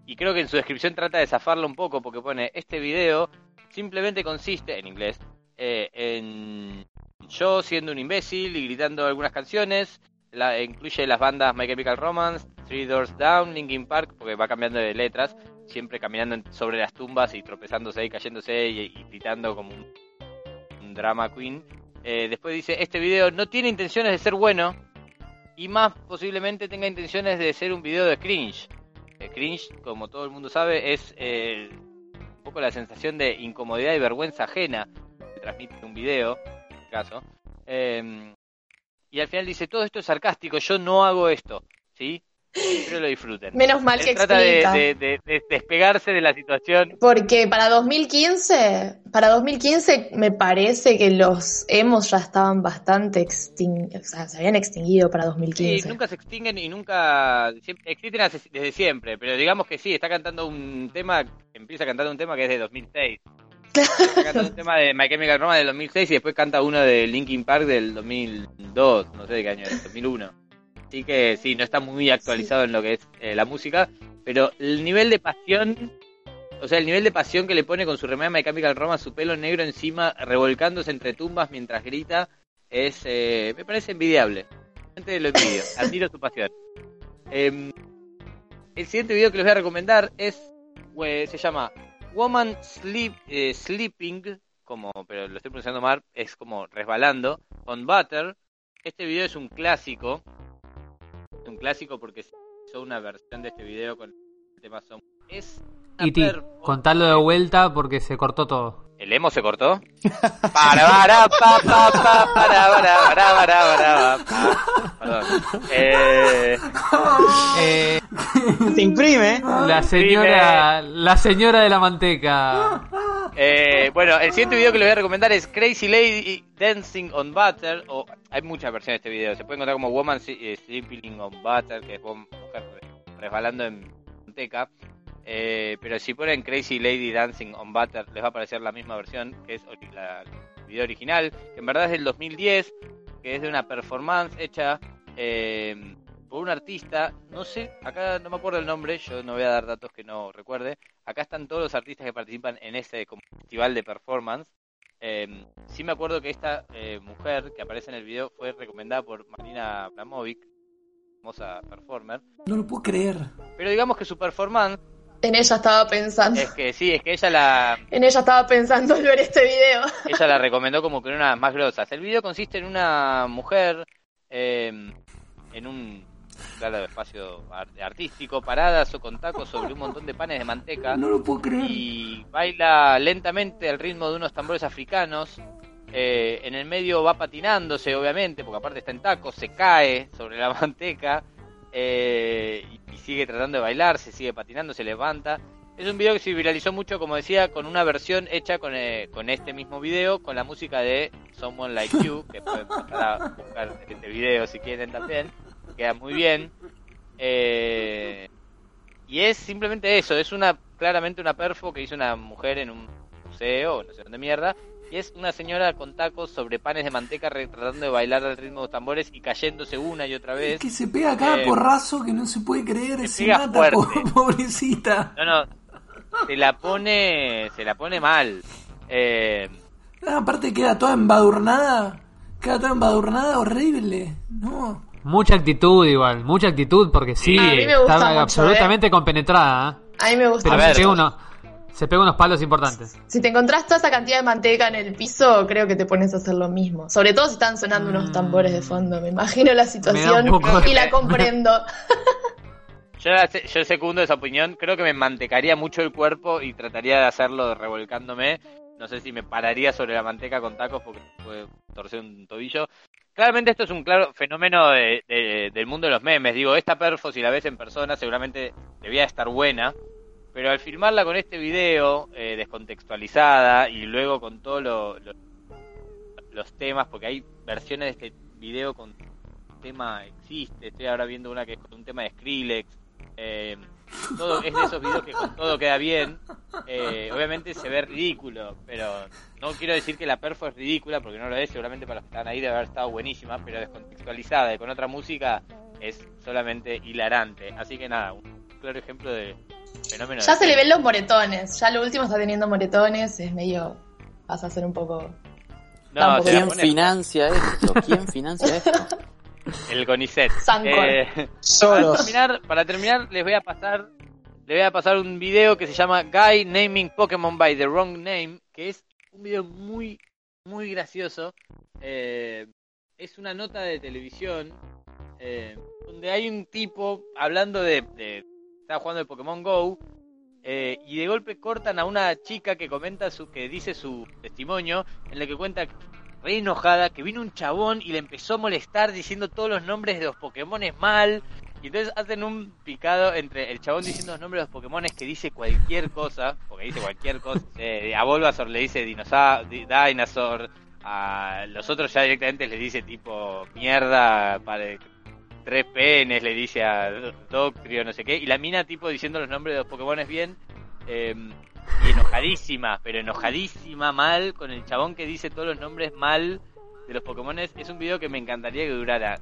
y creo que en su descripción trata de zafarlo un poco porque pone, este video simplemente consiste, en inglés, eh, en yo siendo un imbécil y gritando algunas canciones, la, incluye las bandas My Chemical Romance, Three Doors Down, Linkin Park, porque va cambiando de letras, siempre caminando sobre las tumbas y tropezándose y cayéndose y, gritando como un, drama queen. Eh, después dice, este video no tiene intenciones de ser bueno y más posiblemente tenga intenciones de ser un video de cringe. Cringe, como todo el mundo sabe, es eh, un poco la sensación de incomodidad y vergüenza ajena que transmite un video, en este caso. Em, y al final dice, todo esto es sarcástico, yo no hago esto, ¿sí? Espero lo disfruten. Menos mal que trata De, despegarse de la situación. Porque para 2015, para 2015 me parece que los emos ya estaban bastante extinguidos, o sea, se habían extinguido para 2015. Sí, nunca se extinguen y nunca existen desde siempre, pero digamos que sí, está cantando un tema, empieza cantando un tema que es de 2006. Cantando un tema de My Chemical Romance del 2006 y después canta uno de Linkin Park del 2002, no sé de qué año es, 2001. Así que sí, no está muy actualizado en lo que es eh, la música, pero el nivel de pasión, o sea, el nivel de pasión que le pone con su remera My Chemical Romance, su pelo negro encima, revolcándose entre tumbas mientras grita, es eh, me parece envidiable. Gente lo envidio, *laughs* admiro su pasión. Em, el siguiente video que les voy a recomendar es, se llama Woman Sleep, eh, Sleeping, como, pero lo estoy pronunciando mal, es como resbalando, on Butter. Este video es un clásico, es un clásico porque hizo una versión de este video con el tema Son. Es y ti, contalo de vuelta porque se cortó todo. ¿El emo se cortó? para, para, pa, pa, pa, para, para, para, para, para, Perdón. Eh, eh, se imprime. La señora, la señora de la manteca. Eh, bueno, el siguiente video que les voy a recomendar es Crazy Lady Dancing on Butter. O, hay muchas versiones de este video. Se puede encontrar como Woman Sleeping on Butter, que es mujer resbalando en manteca. Eh, pero si ponen Crazy Lady Dancing on Butter, les va a aparecer la misma versión, que es la, el video original, que en verdad es del 2010, que es de una performance hecha eh, por un artista, no sé, acá no me acuerdo el nombre, yo no voy a dar datos que no recuerde. Acá están todos los artistas que participan en este festival de performance. Eh, sí me acuerdo que esta mujer que aparece en el video fue recomendada por Marina Abramovic, famosa performer. No lo puedo creer. Pero digamos que su performance en ella estaba pensando. Es que sí, es que ella la. En ella estaba pensando en ver este video. Ella la *laughs* recomendó como que una más grosas. El video consiste en una mujer em, en un claro, espacio artístico, parada o con tacos sobre un montón de panes de manteca. No lo puedo creer. Y baila lentamente al ritmo de unos tambores africanos. Eh, en el medio va patinándose, obviamente, porque aparte está en tacos, se cae sobre la *laughs* manteca. Eh, y, sigue tratando de bailar, se sigue patinando, se levanta. Es un video que se viralizó mucho, como decía, con una versión hecha con, eh, con este mismo video, con la música de Someone Like You, que pueden buscar, buscar este video si quieren también, queda muy bien. Eh, y es simplemente eso, es una claramente una perfo que hizo una mujer en un museo, no sé dónde mierda, y es una señora con tacos sobre panes de manteca tratando de bailar al ritmo de los tambores y cayéndose una y otra vez. Es que se pega cada eh, porrazo que no se puede creer, se, mata, *laughs* pobrecita. No, no, se la pone, se la pone mal. Eh, ah, aparte queda toda embadurnada, queda toda embadurnada horrible, no. Mucha actitud igual, mucha actitud porque sí, está absolutamente ¿eh? compenetrada. A mí me gusta. Pero a ver, uno, se pega unos palos importantes. Si te encontrás toda esa cantidad de manteca en el piso, creo que te pones a hacer lo mismo. Sobre todo si están sonando unos mm. tambores de fondo. Me imagino la situación y la comprendo. *laughs* Yo, yo secundo esa opinión. Creo que me mantecaría mucho el cuerpo y trataría de hacerlo revolcándome. No sé si me pararía sobre la manteca con tacos porque puede torcer un tobillo. Claramente esto es un claro fenómeno del mundo de los memes. Digo, esta perfo, si la ves en persona, seguramente debía estar buena. Pero al filmarla con este video eh, descontextualizada y luego con todos los temas, porque hay versiones de este video con tema existe, estoy ahora viendo una que es con un tema de Skrillex, eh, todo, es de esos videos que con todo queda bien, eh, obviamente se ve ridículo, pero no quiero decir que la perfo es ridícula, porque no lo es, seguramente para los que están ahí debe haber estado buenísima, pero descontextualizada y con otra música es solamente hilarante, así que nada, un claro ejemplo de, ya se le ven los moretones. Ya lo último está teniendo moretones. Es medio. Vas a ser un poco. ¿Quién financia esto? ¿Quién financia esto? *laughs* El CONICET. Eh, para, terminar, para terminar, les voy a pasar. Les voy a pasar un video que se llama Guy Naming Pokémon by the Wrong Name. Que es un video muy, muy gracioso. Eh, es una nota de televisión. Eh, donde hay un tipo hablando de estaba jugando el Pokémon Go eh, y de golpe cortan a una chica que comenta su, que dice su testimonio en el que cuenta re enojada que vino un chabón y le empezó a molestar diciendo todos los nombres de los Pokémon mal. Y entonces hacen un picado entre el chabón diciendo los nombres de los Pokémon que dice cualquier cosa, porque dice cualquier cosa, *laughs* eh, a Bulbasaur le dice dinosaur, a los otros ya directamente les dice tipo mierda para tres penes, le dice a Doctrio, no sé qué, y la mina tipo diciendo los nombres de los Pokémon bien, eh, y enojadísima, pero enojadísima mal, con el chabón que dice todos los nombres mal de los Pokémon. Es un video que me encantaría que durara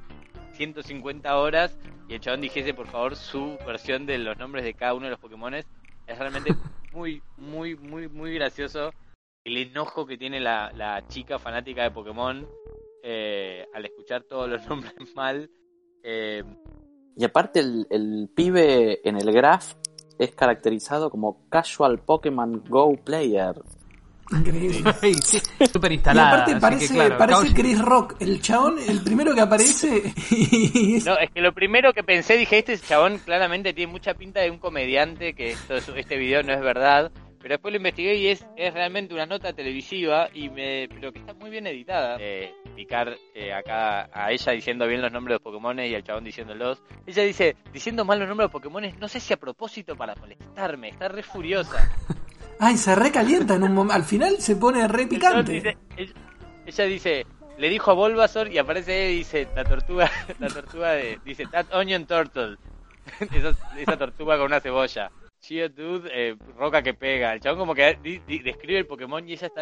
150 horas y el chabón dijese por favor su versión de los nombres de cada uno de los Pokémon. Es realmente *laughs* muy, muy, muy, muy gracioso el enojo que tiene la, la chica fanática de Pokémon eh, al escuchar todos los *laughs* nombres mal. Eh, y aparte el, el pibe en el graph es caracterizado como casual Pokémon Go player. Increíble. sí, *laughs* súper instalada. Y aparte parece, parece Chris Rock, el chabón, el primero que aparece. No, es que lo primero que pensé, dije, este chabón claramente tiene mucha pinta de un comediante, que esto, este video no es verdad. Pero después lo investigué y es, es realmente una nota televisiva, y me, pero que está muy bien editada. Eh, picar eh, acá a ella diciendo bien los nombres de los Pokémon y al chabón diciéndolos. Ella dice, diciendo mal los nombres de los Pokémon, no sé si a propósito para molestarme, está re furiosa. *laughs* Ay, se recalienta en un momento. Al final se pone re picante. ella, dice, le dijo a Bulbasaur y aparece y dice, la tortuga, *laughs* la tortuga de, dice, that onion turtle. *laughs* esa, esa tortuga con una cebolla. Dude, eh, roca que pega. El chabón como que describe el Pokémon y ella está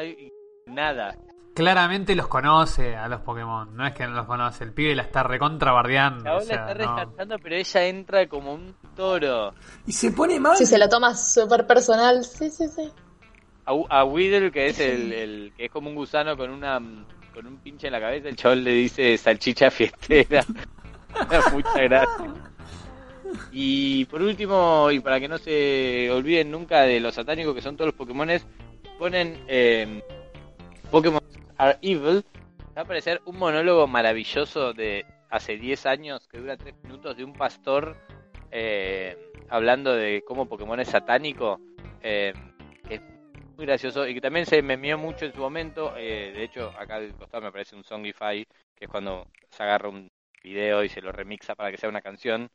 nada. Claramente los conoce a los Pokémon, no es que no los conoce, el pibe la está recontrabardeando. La está rescatando, pero ella entra como un toro. Y se pone mal. Sí, se la toma súper personal, sí, sí, sí. A, a Weedle, que es el, que es como un gusano con una con un pinche en la cabeza, el chabón le dice salchicha fiestera. *laughs* Muchas gracias. Y por último, y para que no se olviden nunca de los satánicos que son todos los Pokémones, ponen eh, Pokémon Are Evil. Va a aparecer un monólogo maravilloso de hace 10 años que dura 3 minutos de un pastor eh, hablando de cómo Pokémon es satánico. Eh, es muy gracioso y que también se me memeó mucho en su momento. Eh, de hecho, acá al costado me aparece un Songify, que es cuando se agarra un video y se lo remixa para que sea una canción.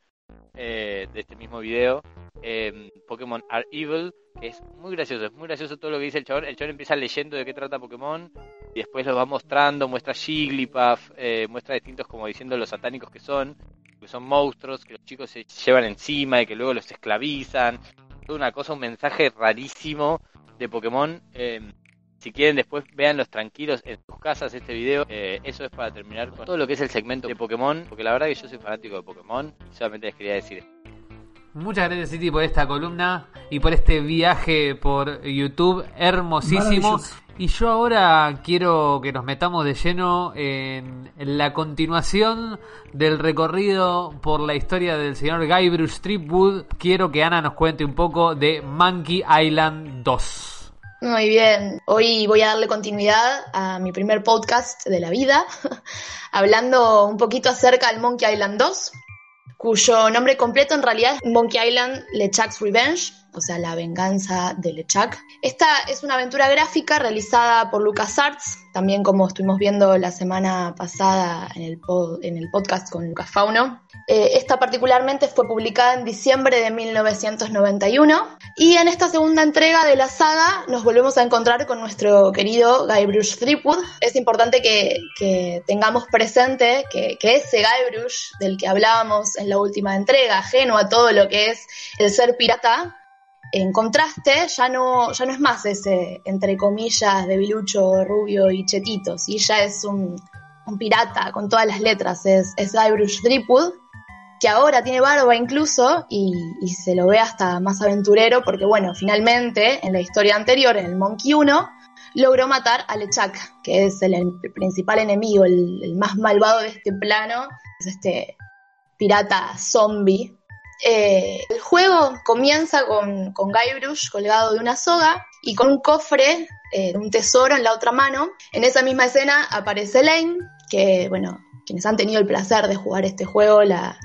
Eh, de este mismo video, eh, Pokémon Are Evil, que es muy gracioso, es muy gracioso todo lo que dice el chabón. El chabón empieza leyendo de qué trata Pokémon y después lo va mostrando, muestra Jigglypuff, eh, muestra distintos como diciendo los satánicos que son, que son monstruos, que los chicos se llevan encima y que luego los esclavizan. Toda una cosa, un mensaje rarísimo de Pokémon. Eh, si quieren después véanlos tranquilos en sus casas este video. Eh, eso es para terminar con todo lo que es el segmento de Pokémon. Porque la verdad que yo soy fanático de Pokémon. Y solamente les quería decir Muchas gracias City por esta columna y por este viaje por YouTube hermosísimo. Y yo ahora quiero que nos metamos de lleno en la continuación del recorrido por la historia del señor Guybrush Stripwood. Quiero que Ana nos cuente un poco de Monkey Island 2. Muy bien, hoy voy a darle continuidad a mi primer podcast de la vida, *laughs* hablando un poquito acerca del Monkey Island 2, cuyo nombre completo en realidad es Monkey Island LeChuck's Revenge, o sea, la venganza de LeChuck. Esta es una aventura gráfica realizada por LucasArts, también como estuvimos viendo la semana pasada en el, en el podcast con Lucas Fauno. Eh, esta particularmente fue publicada en diciembre de 1991 y en esta segunda entrega de la saga nos volvemos a encontrar con nuestro querido Guybrush Threepwood. Es importante que, tengamos presente que, que ese Guybrush del que hablábamos en la última entrega, ajeno a todo lo que es el ser pirata, en contraste, ya no, ya no es más ese, entre comillas, de bilucho, rubio y chetito, ¿sí? ya es un, pirata con todas las letras, es, es Guybrush que ahora tiene barba incluso y, se lo ve hasta más aventurero porque, bueno, finalmente, en la historia anterior, en el Monkey 1, logró matar a LeChuck, que es el, principal enemigo, el, el, más malvado de este plano, es este pirata zombie eh, el juego comienza con, con Guybrush colgado de una soga y con un cofre, eh, un tesoro en la otra mano. En esa misma escena aparece Lane, que, bueno, quienes han tenido el placer de jugar este juego la,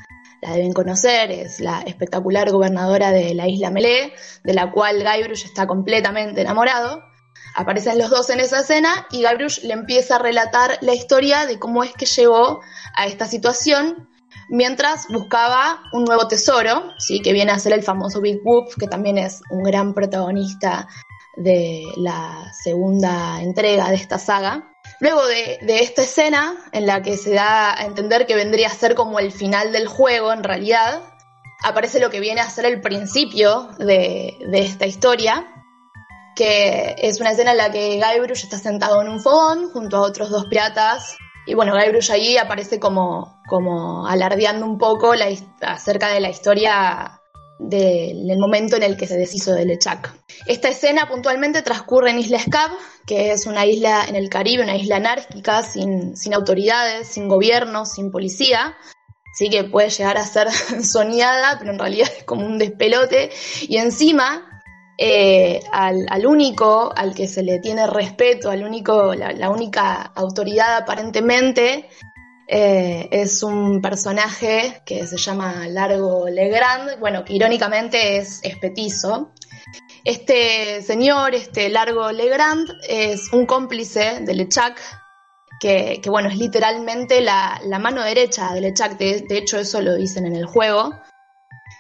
deben conocer, es la espectacular gobernadora de la isla Melee, de la cual Guybrush está completamente enamorado. Aparecen los dos en esa escena y Guybrush le empieza a relatar la historia de cómo es que llegó a esta situación mientras buscaba un nuevo tesoro, ¿sí? que viene a ser el famoso Big Whoop, que también es un gran protagonista de la segunda entrega de esta saga. Luego de, esta escena, en la que se da a entender que vendría a ser como el final del juego en realidad, aparece lo que viene a ser el principio de, de esta historia, que es una escena en la que Guybrush está sentado en un fogón junto a otros dos piratas y bueno, Guybrush ahí aparece como, como alardeando un poco acerca de la historia del momento en el que se deshizo de Lechak. Esta escena puntualmente transcurre en Isla Scab, que es una isla en el Caribe, una isla anárquica, sin, sin autoridades, sin gobierno, sin policía. Sí que puede llegar a ser *laughs* soñada, pero en realidad es como un despelote. Y encima eh, al, único al que se le tiene respeto, al único, la, única autoridad aparentemente, eh, es un personaje que se llama Largo Legrand, bueno, que irónicamente es, petizo. Este señor, este Largo Legrand, es un cómplice de Lechak, que, bueno, es literalmente la, mano derecha de Lechak, de, hecho eso lo dicen en el juego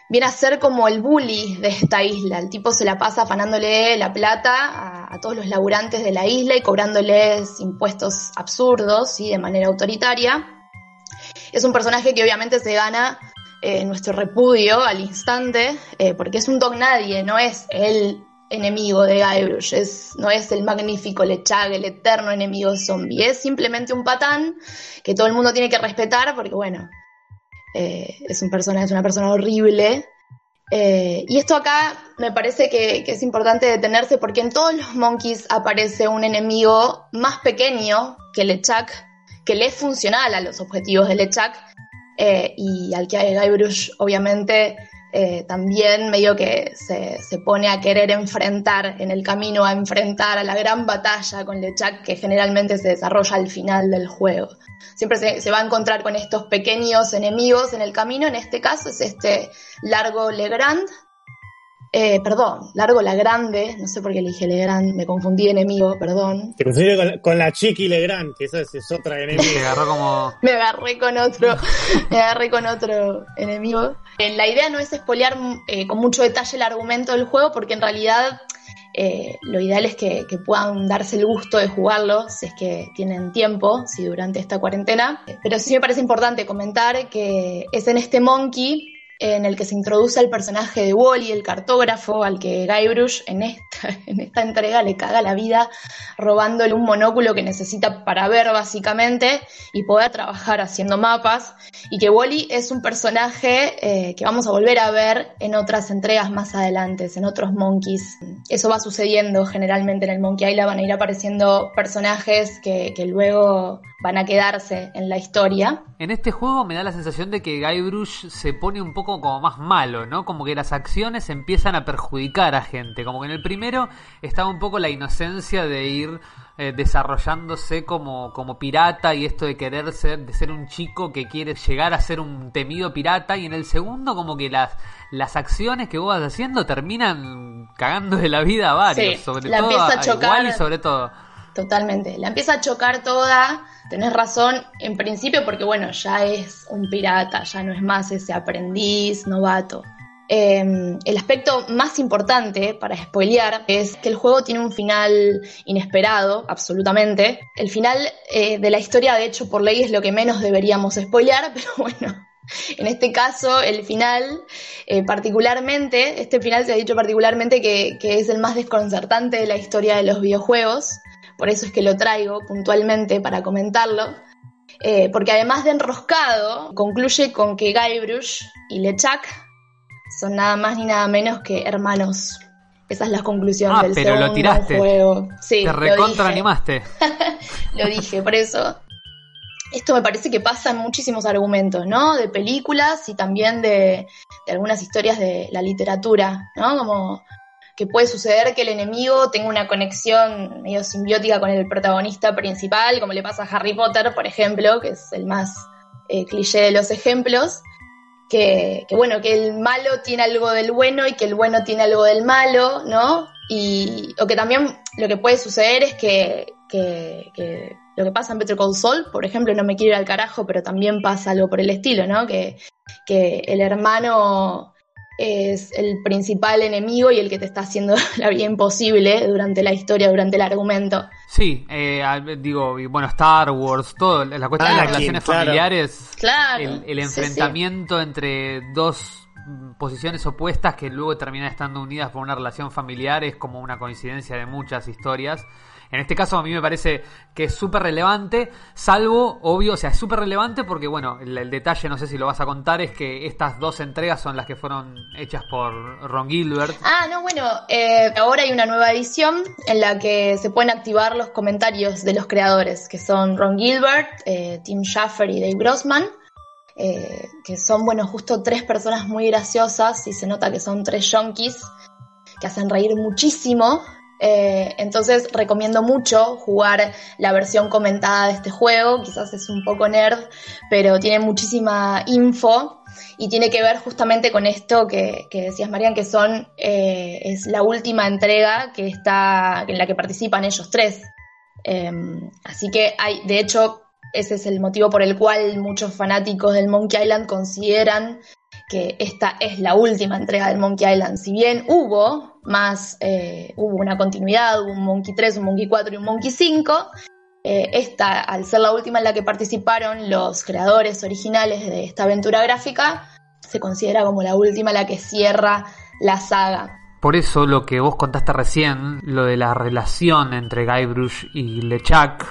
viene a ser como el bully de esta isla. El tipo se la pasa afanándole la plata a, todos los laburantes de la isla y cobrándoles impuestos absurdos y de manera autoritaria. Es un personaje que obviamente se gana eh, nuestro repudio al instante, eh, porque es un dog nadie, no es el enemigo de Guybrush, es, no es el magnífico Lechag, el eterno enemigo zombie, es simplemente un patán que todo el mundo tiene que respetar porque, bueno, eh, es, un persona, es una persona horrible. Eh, y esto acá me parece que, es importante detenerse porque en todos los monkeys aparece un enemigo más pequeño que Lechak, que le es funcional a los objetivos de Lechak eh, y al que Guybrush obviamente eh, también medio que se, se, pone a querer enfrentar en el camino, a enfrentar a la gran batalla con Lechak que generalmente se desarrolla al final del juego. Siempre se, se, va a encontrar con estos pequeños enemigos en el camino, en este caso es este Largo Legrand, eh, perdón, Largo la Grande, no sé por qué elige Legrand, me confundí enemigo, perdón. Te confundí con, la Chiqui Legrand, que esa es, otra enemiga. Me agarró como... me agarré con otro, *laughs* me agarré con otro enemigo. Eh, la idea no es espolear eh, con mucho detalle el argumento del juego, porque en realidad lo ideal es que, que, puedan darse el gusto de jugarlo, si es que tienen tiempo, si durante esta cuarentena. Pero sí me parece importante comentar que es en este Monkey en el que se introduce el personaje de Wally, el cartógrafo, al que Guybrush en esta, *laughs* en esta entrega le caga la vida robándole un monóculo que necesita para ver básicamente y poder trabajar haciendo mapas. Y que Wally es un personaje eh, que vamos a volver a ver en otras entregas más adelante, en otros Monkeys. Eso va sucediendo generalmente en el Monkey Island, van a ir apareciendo personajes que, que luego van a quedarse en la historia. En este juego me da la sensación de que Guybrush se pone un poco como más malo, ¿no? Como que las acciones empiezan a perjudicar a gente. Como que en el primero estaba un poco la inocencia de ir eh, desarrollándose como, como pirata y esto de querer ser, de ser un chico que quiere llegar a ser un temido pirata. Y en el segundo como que las, las acciones que vos vas haciendo terminan cagando de la vida a varios. sobre todo a, igual y sobre todo. Totalmente. La empieza a chocar toda tenés razón en principio porque bueno, ya es un pirata, ya no es más ese aprendiz novato. Em, el aspecto más importante para spoilear es que el juego tiene un final inesperado, absolutamente. El final eh, de la historia, de hecho, por ley es lo que menos deberíamos spoilear, *laughs* pero bueno, en este caso, el final, eh, particularmente, este final se ha dicho particularmente que, que, es el más desconcertante de la historia de los videojuegos por eso es que lo traigo puntualmente para comentarlo, eh, porque además de enroscado, concluye con que Guybrush y LeChuck son nada más ni nada menos que hermanos. Esa es la conclusión ah, del pero segundo lo tiraste. juego. Sí, Te recontra animaste. *laughs* lo dije, por eso. Esto me parece que pasa en muchísimos argumentos, ¿no? De películas y también de, de algunas historias de la literatura, ¿no? Como que puede suceder que el enemigo tenga una conexión medio simbiótica con el protagonista principal, como le pasa a Harry Potter, por ejemplo, que es el más eh, cliché de los ejemplos, que, bueno, que el malo tiene algo del bueno y que el bueno tiene algo del malo, ¿no? Y, o que también lo que puede suceder es que, lo que pasa en Better Call Saul, por ejemplo, no me quiero ir al carajo, pero también pasa algo por el estilo, ¿no? Que, que el hermano es el principal enemigo y el que te está haciendo *laughs* la vida imposible durante la historia, durante el argumento. Sí, eh, digo, bueno, Star Wars, todo, la cuestión de las relaciones familiares, el, enfrentamiento entre dos posiciones opuestas que luego terminan estando unidas por una relación familiar es como una coincidencia de muchas historias. En este caso a mí me parece que es súper relevante, salvo, obvio, o sea, es súper relevante porque, bueno, el, detalle, no sé si lo vas a contar, es que estas dos entregas son las que fueron hechas por Ron Gilbert. Ah, no, bueno, eh, ahora hay una nueva edición en la que se pueden activar los comentarios de los creadores, que son Ron Gilbert, eh, Tim Schafer y Dave Grossman. Eh, que son, bueno, justo tres personas muy graciosas y se nota que son tres junkies que hacen reír muchísimo eh, entonces recomiendo mucho jugar la versión comentada de este juego, quizás es un poco nerd, pero tiene muchísima info y tiene que ver justamente con esto que, decías Marian, que son eh, es la última entrega que está en la que participan ellos tres. Em, así que hay, de hecho, ese es el motivo por el cual muchos fanáticos del Monkey Island consideran que esta es la última entrega del Monkey Island. Si bien hubo más, eh, hubo una continuidad, hubo un Monkey 3, un Monkey 4 y un Monkey 5, eh, esta, al ser la última en la que participaron los creadores originales de esta aventura gráfica, se considera como la última la que cierra la saga. Por eso lo que vos contaste recién, lo de la relación entre Guybrush y LeChuck,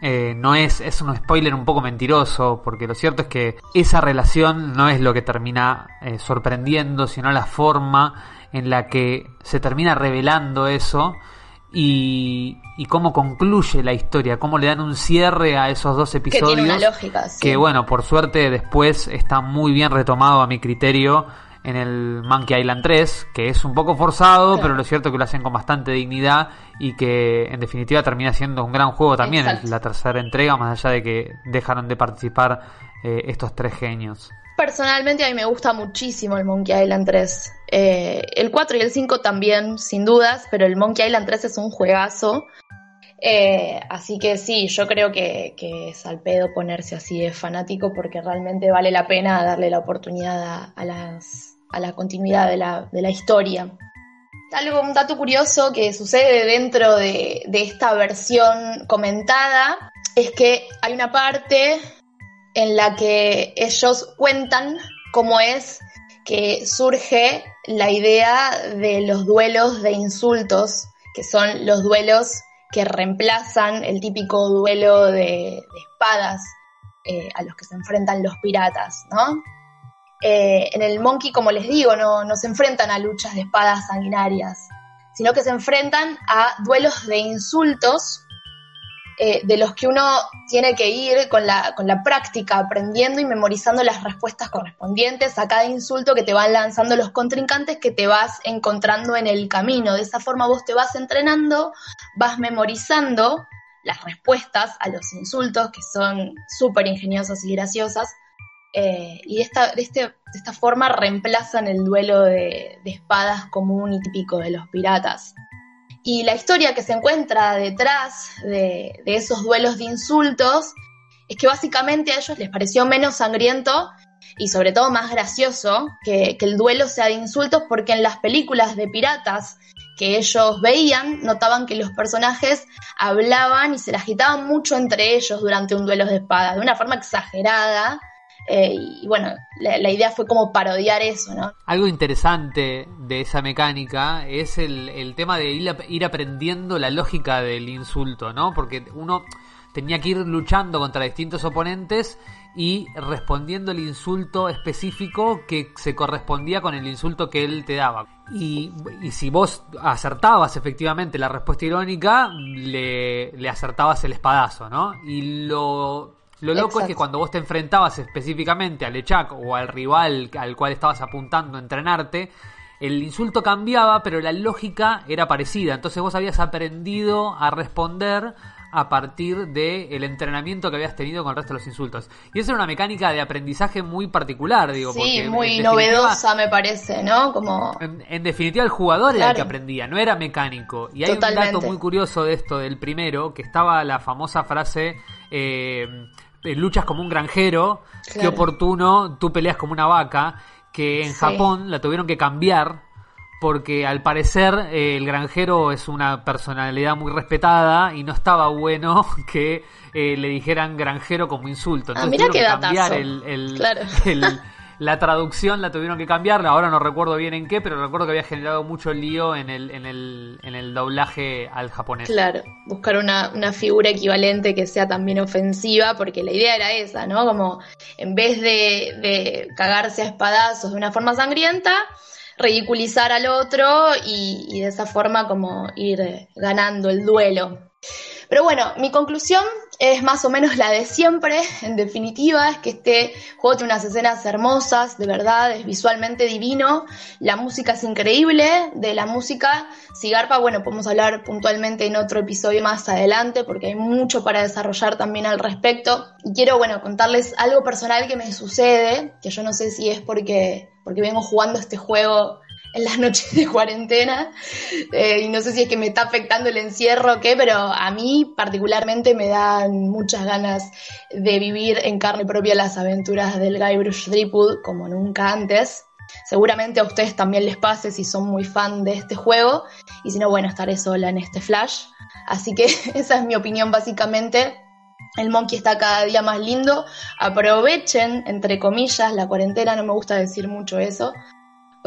eh, no es, es un spoiler un poco mentiroso, porque lo cierto es que esa relación no es lo que termina sorprendiendo, sino la forma en la que se termina revelando eso y, y, cómo concluye la historia, cómo le dan un cierre a esos dos episodios. Que tiene una lógica, Que bueno, por suerte después está muy bien retomado a mi criterio en el Monkey Island 3, que es un poco forzado, pero lo cierto es que lo hacen con bastante dignidad y que en definitiva termina siendo un gran juego también la tercera entrega, más allá de que dejaron de participar eh, estos tres genios. Personalmente a mí me gusta muchísimo el Monkey Island 3. Eh, el 4 y el 5 también, sin dudas, pero el Monkey Island 3 es un juegazo. Eh, así que sí, yo creo que, que, es al pedo ponerse así de fanático porque realmente vale la pena darle la oportunidad a, la continuidad de la, historia. Algo, un dato curioso que sucede dentro de, de esta versión comentada es que hay una parte en la que ellos cuentan cómo es que surge la idea de los duelos de insultos, que son los duelos que reemplazan el típico duelo de, espadas eh, a los que se enfrentan los piratas, ¿no? Eh, en el Monkey, como les digo, no, no se enfrentan a luchas de espadas sanguinarias, sino que se enfrentan a duelos de insultos eh, de los que uno tiene que ir con la, con la práctica, aprendiendo y memorizando las respuestas correspondientes a cada insulto que te van lanzando los contrincantes que te vas encontrando en el camino. De esa forma vos te vas entrenando, vas memorizando las respuestas a los insultos, que son súper ingeniosas y graciosas, eh, y de esta, de, este, de esta forma reemplazan el duelo de, de espadas común y típico de los piratas. Y la historia que se encuentra detrás de, esos duelos de insultos es que básicamente a ellos les pareció menos sangriento y sobre todo más gracioso que, el duelo sea de insultos porque en las películas de piratas que ellos veían notaban que los personajes hablaban y se la agitaban mucho entre ellos durante un duelo de espadas, de una forma exagerada eh, y bueno, la, idea fue como parodiar eso, ¿no? Algo interesante de esa mecánica es el, tema de ir, aprendiendo la lógica del insulto, ¿no? Porque uno tenía que ir luchando contra distintos oponentes y respondiendo el insulto específico que se correspondía con el insulto que él te daba. Y, si vos acertabas efectivamente la respuesta irónica, le, le acertabas el espadazo, ¿no? Y lo lo loco es que cuando vos te enfrentabas específicamente al Echak o al rival al cual estabas apuntando a entrenarte, el insulto cambiaba, pero la lógica era parecida. Entonces vos habías aprendido a responder a partir del entrenamiento que habías tenido con el resto de los insultos. Y esa era una mecánica de aprendizaje muy particular, digo. Sí, muy novedosa me parece, ¿no? Como... En, definitiva el jugador era el que aprendía, no era mecánico. Y hay un dato muy curioso de esto del primero, que estaba la famosa frase... Eh, luchas como un granjero, qué oportuno, tú peleas como una vaca, que en Japón la tuvieron que cambiar porque al parecer eh, el granjero es una personalidad muy respetada y no estaba bueno *laughs* que eh, le dijeran granjero como insulto. Ah, Entonces ah, mira que cambiar el, *laughs* la traducción la tuvieron que cambiar, ahora no recuerdo bien en qué, pero recuerdo que había generado mucho lío en el, en el, en el doblaje al japonés. Claro, buscar una, una figura equivalente que sea también ofensiva, porque la idea era esa, ¿no? Como en vez de, cagarse a espadazos de una forma sangrienta, ridiculizar al otro y, y de esa forma como ir ganando el duelo. Pero bueno, mi conclusión es más o menos la de siempre, en definitiva, es que este juego tiene unas escenas hermosas, de verdad, es visualmente divino, la música es increíble, de la música, Sigarpa, bueno, podemos hablar puntualmente en otro episodio más adelante, porque hay mucho para desarrollar también al respecto, y quiero, bueno, contarles algo personal que me sucede, que yo no sé si es porque, porque vengo jugando este juego en las noches de cuarentena eh, y no sé si es que me está afectando el encierro o qué, pero a mí particularmente me dan muchas ganas de vivir en carne propia las aventuras del Guybrush Threepwood como nunca antes. Seguramente a ustedes también les pase si son muy fan de este juego y si no, bueno, estaré sola en este flash. Así que *laughs* esa es mi opinión básicamente. El Monkey está cada día más lindo. Aprovechen, entre comillas, la cuarentena, no me gusta decir mucho eso,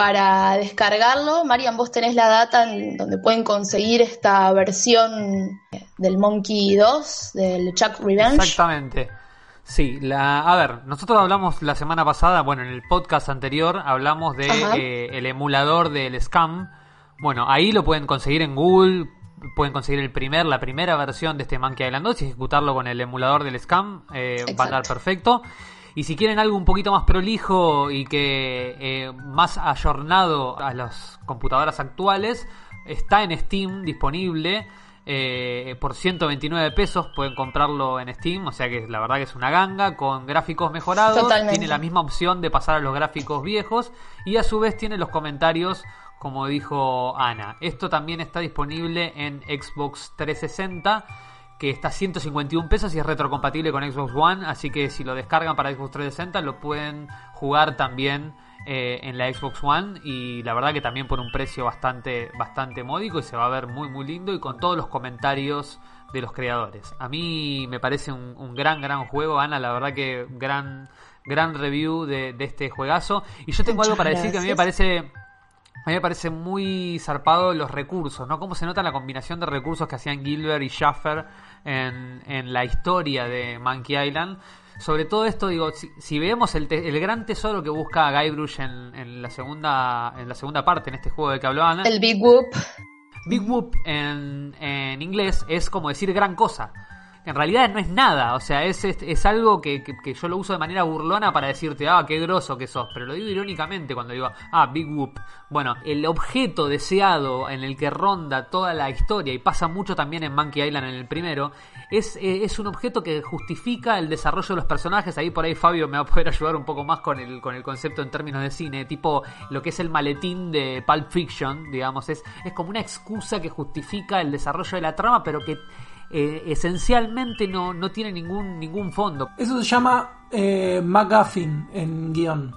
para descargarlo. Marian, vos tenés la data en donde pueden conseguir esta versión del Monkey 2, del Chuck Revenge. Exactamente. Sí, la, a ver, nosotros hablamos la semana pasada, bueno, en el podcast anterior hablamos de eh, el emulador del Scam. Bueno, ahí lo pueden conseguir en Google, pueden conseguir el primer, la primera versión de este Monkey Island 2 y ejecutarlo con el emulador del Scam, eh, va a dar perfecto. Y si quieren algo un poquito más prolijo y que eh, más ayornado a las computadoras actuales, está en Steam disponible. Eh, por 129 pesos pueden comprarlo en Steam, o sea que la verdad que es una ganga con gráficos mejorados, tiene la misma opción de pasar a los gráficos viejos y a su vez tiene los comentarios como dijo Ana. Esto también está disponible en Xbox 360 que está a 151 pesos y es retrocompatible con Xbox One, así que si lo descargan para Xbox 360 lo pueden jugar también eh, en la Xbox One y la verdad que también por un precio bastante, bastante módico y se va a ver muy muy lindo y con todos los comentarios de los creadores. A mí me parece un, gran, gran juego, Ana, la verdad que gran, gran review de, este juegazo. Y yo tengo algo para decir que a mí me parece a mí me parece muy zarpado los recursos, ¿no? Cómo se nota la combinación de recursos que hacían Gilbert y Schaffer en, en la historia de Monkey Island. Sobre todo esto, digo, si, vemos el, el, gran tesoro que busca Guybrush en, en, la segunda en la segunda parte, en este juego de que hablaban. El Big Whoop. Big Whoop en, en inglés es como decir gran cosa en realidad no es nada, o sea, es, es, algo que, que, yo lo uso de manera burlona para decirte, ah, qué groso que sos, pero lo digo irónicamente cuando digo, ah, Big Whoop. Bueno, el objeto deseado en el que ronda toda la historia, y pasa mucho también en Monkey Island en el primero, es, eh, es un objeto que justifica el desarrollo de los personajes, ahí por ahí Fabio me va a poder ayudar un poco más con el, con el concepto en términos de cine, tipo lo que es el maletín de Pulp Fiction, digamos, es, es como una excusa que justifica el desarrollo de la trama, pero que eh, esencialmente no, no tiene ningún, ningún fondo. Eso se llama eh, en guion,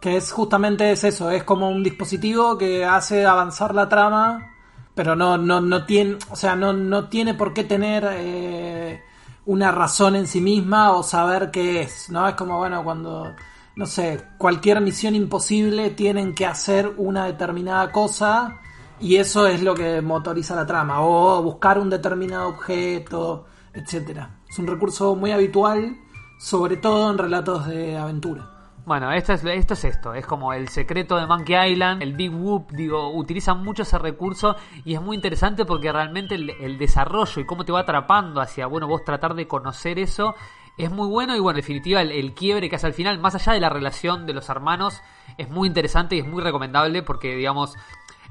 que es justamente es eso, es como un dispositivo que hace avanzar la trama, pero no, no, no tiene, o sea, no, no tiene por qué tener eh, una razón en sí misma o saber qué es, ¿no? Es como, bueno, cuando, no sé, cualquier misión imposible tienen que hacer una determinada cosa y eso es lo que motoriza la trama, o buscar un determinado objeto, etcétera. Es un recurso muy habitual, sobre todo en relatos de aventura. Bueno, esto es, esto es esto, es como el secreto de Monkey Island, el Big Whoop, digo, utilizan mucho ese recurso y es muy interesante porque realmente el, desarrollo y cómo te va atrapando hacia, bueno, vos tratar de conocer eso es muy bueno y bueno, en definitiva el, el, quiebre que hace al final, más allá de la relación de los hermanos, es muy interesante y es muy recomendable porque, digamos,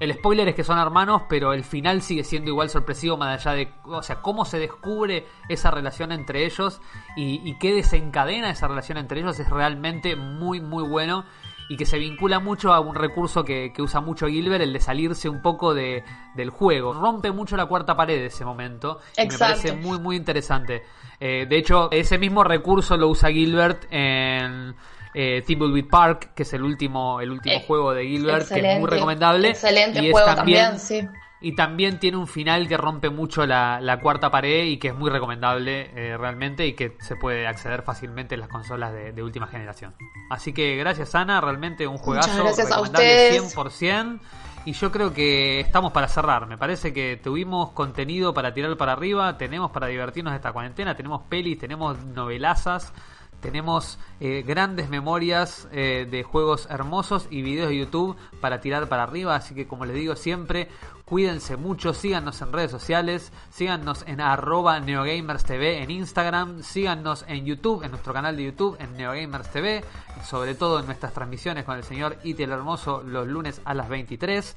el spoiler es que son hermanos, pero el final sigue siendo igual sorpresivo, más allá de, o sea, cómo se descubre esa relación entre ellos y, qué desencadena esa relación entre ellos es realmente muy, muy bueno y que se vincula mucho a un recurso que, usa mucho Gilbert, el de salirse un poco de, del juego. Rompe mucho la cuarta pared de ese momento y me parece muy, muy interesante. Eh, de hecho, ese mismo recurso lo usa Gilbert en eh, Thimbleweed Park, que es el último, el último eh, juego de Gilbert, que es muy recomendable. Excelente juego también, sí. Y también tiene un final que rompe mucho la, cuarta pared y que es muy recomendable eh, realmente y que se puede acceder fácilmente en las consolas de, última generación. Así que gracias Ana, realmente un juegazo recomendable 100%. Y yo creo que estamos para cerrar. Me parece que tuvimos contenido para tirar para arriba, tenemos para divertirnos de esta cuarentena, tenemos pelis, tenemos novelazas tenemos eh, grandes memorias eh, de juegos hermosos y videos de YouTube para tirar para arriba. Así que como les digo siempre, cuídense mucho, síganos en redes sociales, síganos en arroba NeoGamersTV en Instagram, síganos en YouTube, en nuestro canal de YouTube, en NeoGamersTV, sobre todo en nuestras transmisiones con el señor Iti el Hermoso los lunes a las 23.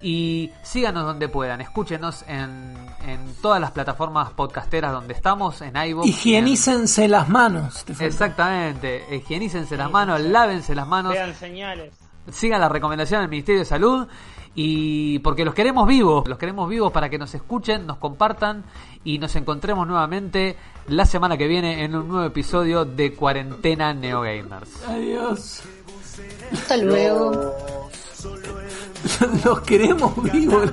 Y síganos donde puedan, escúchenos en, en todas las plataformas podcasteras donde estamos, en iVoox. Higienícense las manos. Exactamente, higienícense las manos, lávense las manos. Vean señales. Sigan la recomendación del Ministerio de Salud y porque los queremos vivos, los queremos vivos para que nos escuchen, nos compartan y nos encontremos nuevamente la semana que viene en un nuevo episodio de Cuarentena Neogamers. Adiós. Hasta luego. *laughs* Los queremos vivos.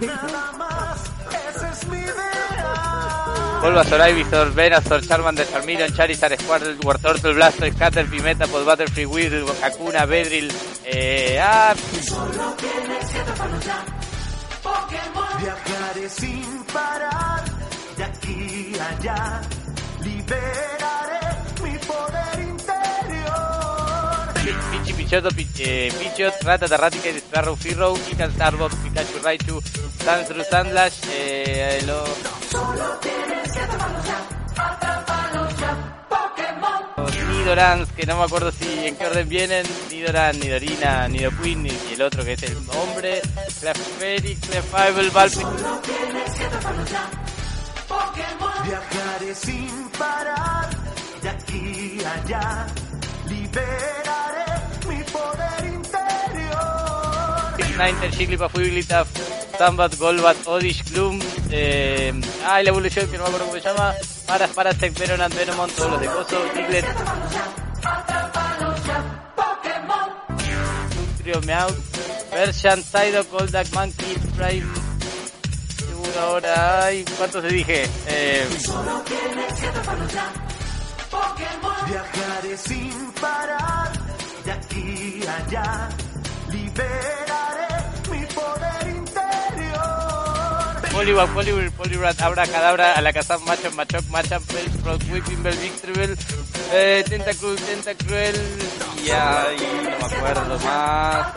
Bulbasaur, Ivysaur, Venusaur, Charmander, Charmeleon, Charizard, Squirtle, Wartortle, Blastoise, Caterpie, Metapod, Butterfree, Weedle, Hakuna, Bedrill, eh... ¡Ah! Solo tienes siete para luchar, Pokémon. Viajaré sin parar, de aquí a allá, liberaré mi poder Pichi, Pichoto, eh, Pichot, Rata, Terratica, Sparrow, Firrow, Ikan, Starbucks, Pikachu, Raichu, Sandru, Sandlash, eh, lo... Solo tienes Pokémon. Nidorans, que no me acuerdo si en qué orden vienen, Nidoran, Nidorina, Nidoqueen y el otro que es el hombre, Clefairy, Clefable, Valpic. Solo tienes ya, Pokémon. Viajaré sin parar, de aquí allá liberaré mi poder interior. Ninetale, Jigglypuff, Wigglytuff, Tambat, Golbat, Odish, Gloom, eh, ah, la evolución que no me acuerdo cómo se llama, Paras, Parasect, Venomant, Venomon, todos los de Coso, Diglett, Nutrio, Meowth, Persian, Psyduck, Goldak, Monkey, Prime, seguro ahora, ay, ¿cuántos te dije? Eh, Pokémon. Viajaré sin parar, de aquí a allá, liberaré mi poder interior. Poliwag, Poliwhirl, Poliwrath, Abra, Cadabra, Alakazam, Machop, Machop, Machop, Bellsprout, Whipping Bell, Victreebel, eh, Tentacruel, Tentacruel, y ahí no me acuerdo más.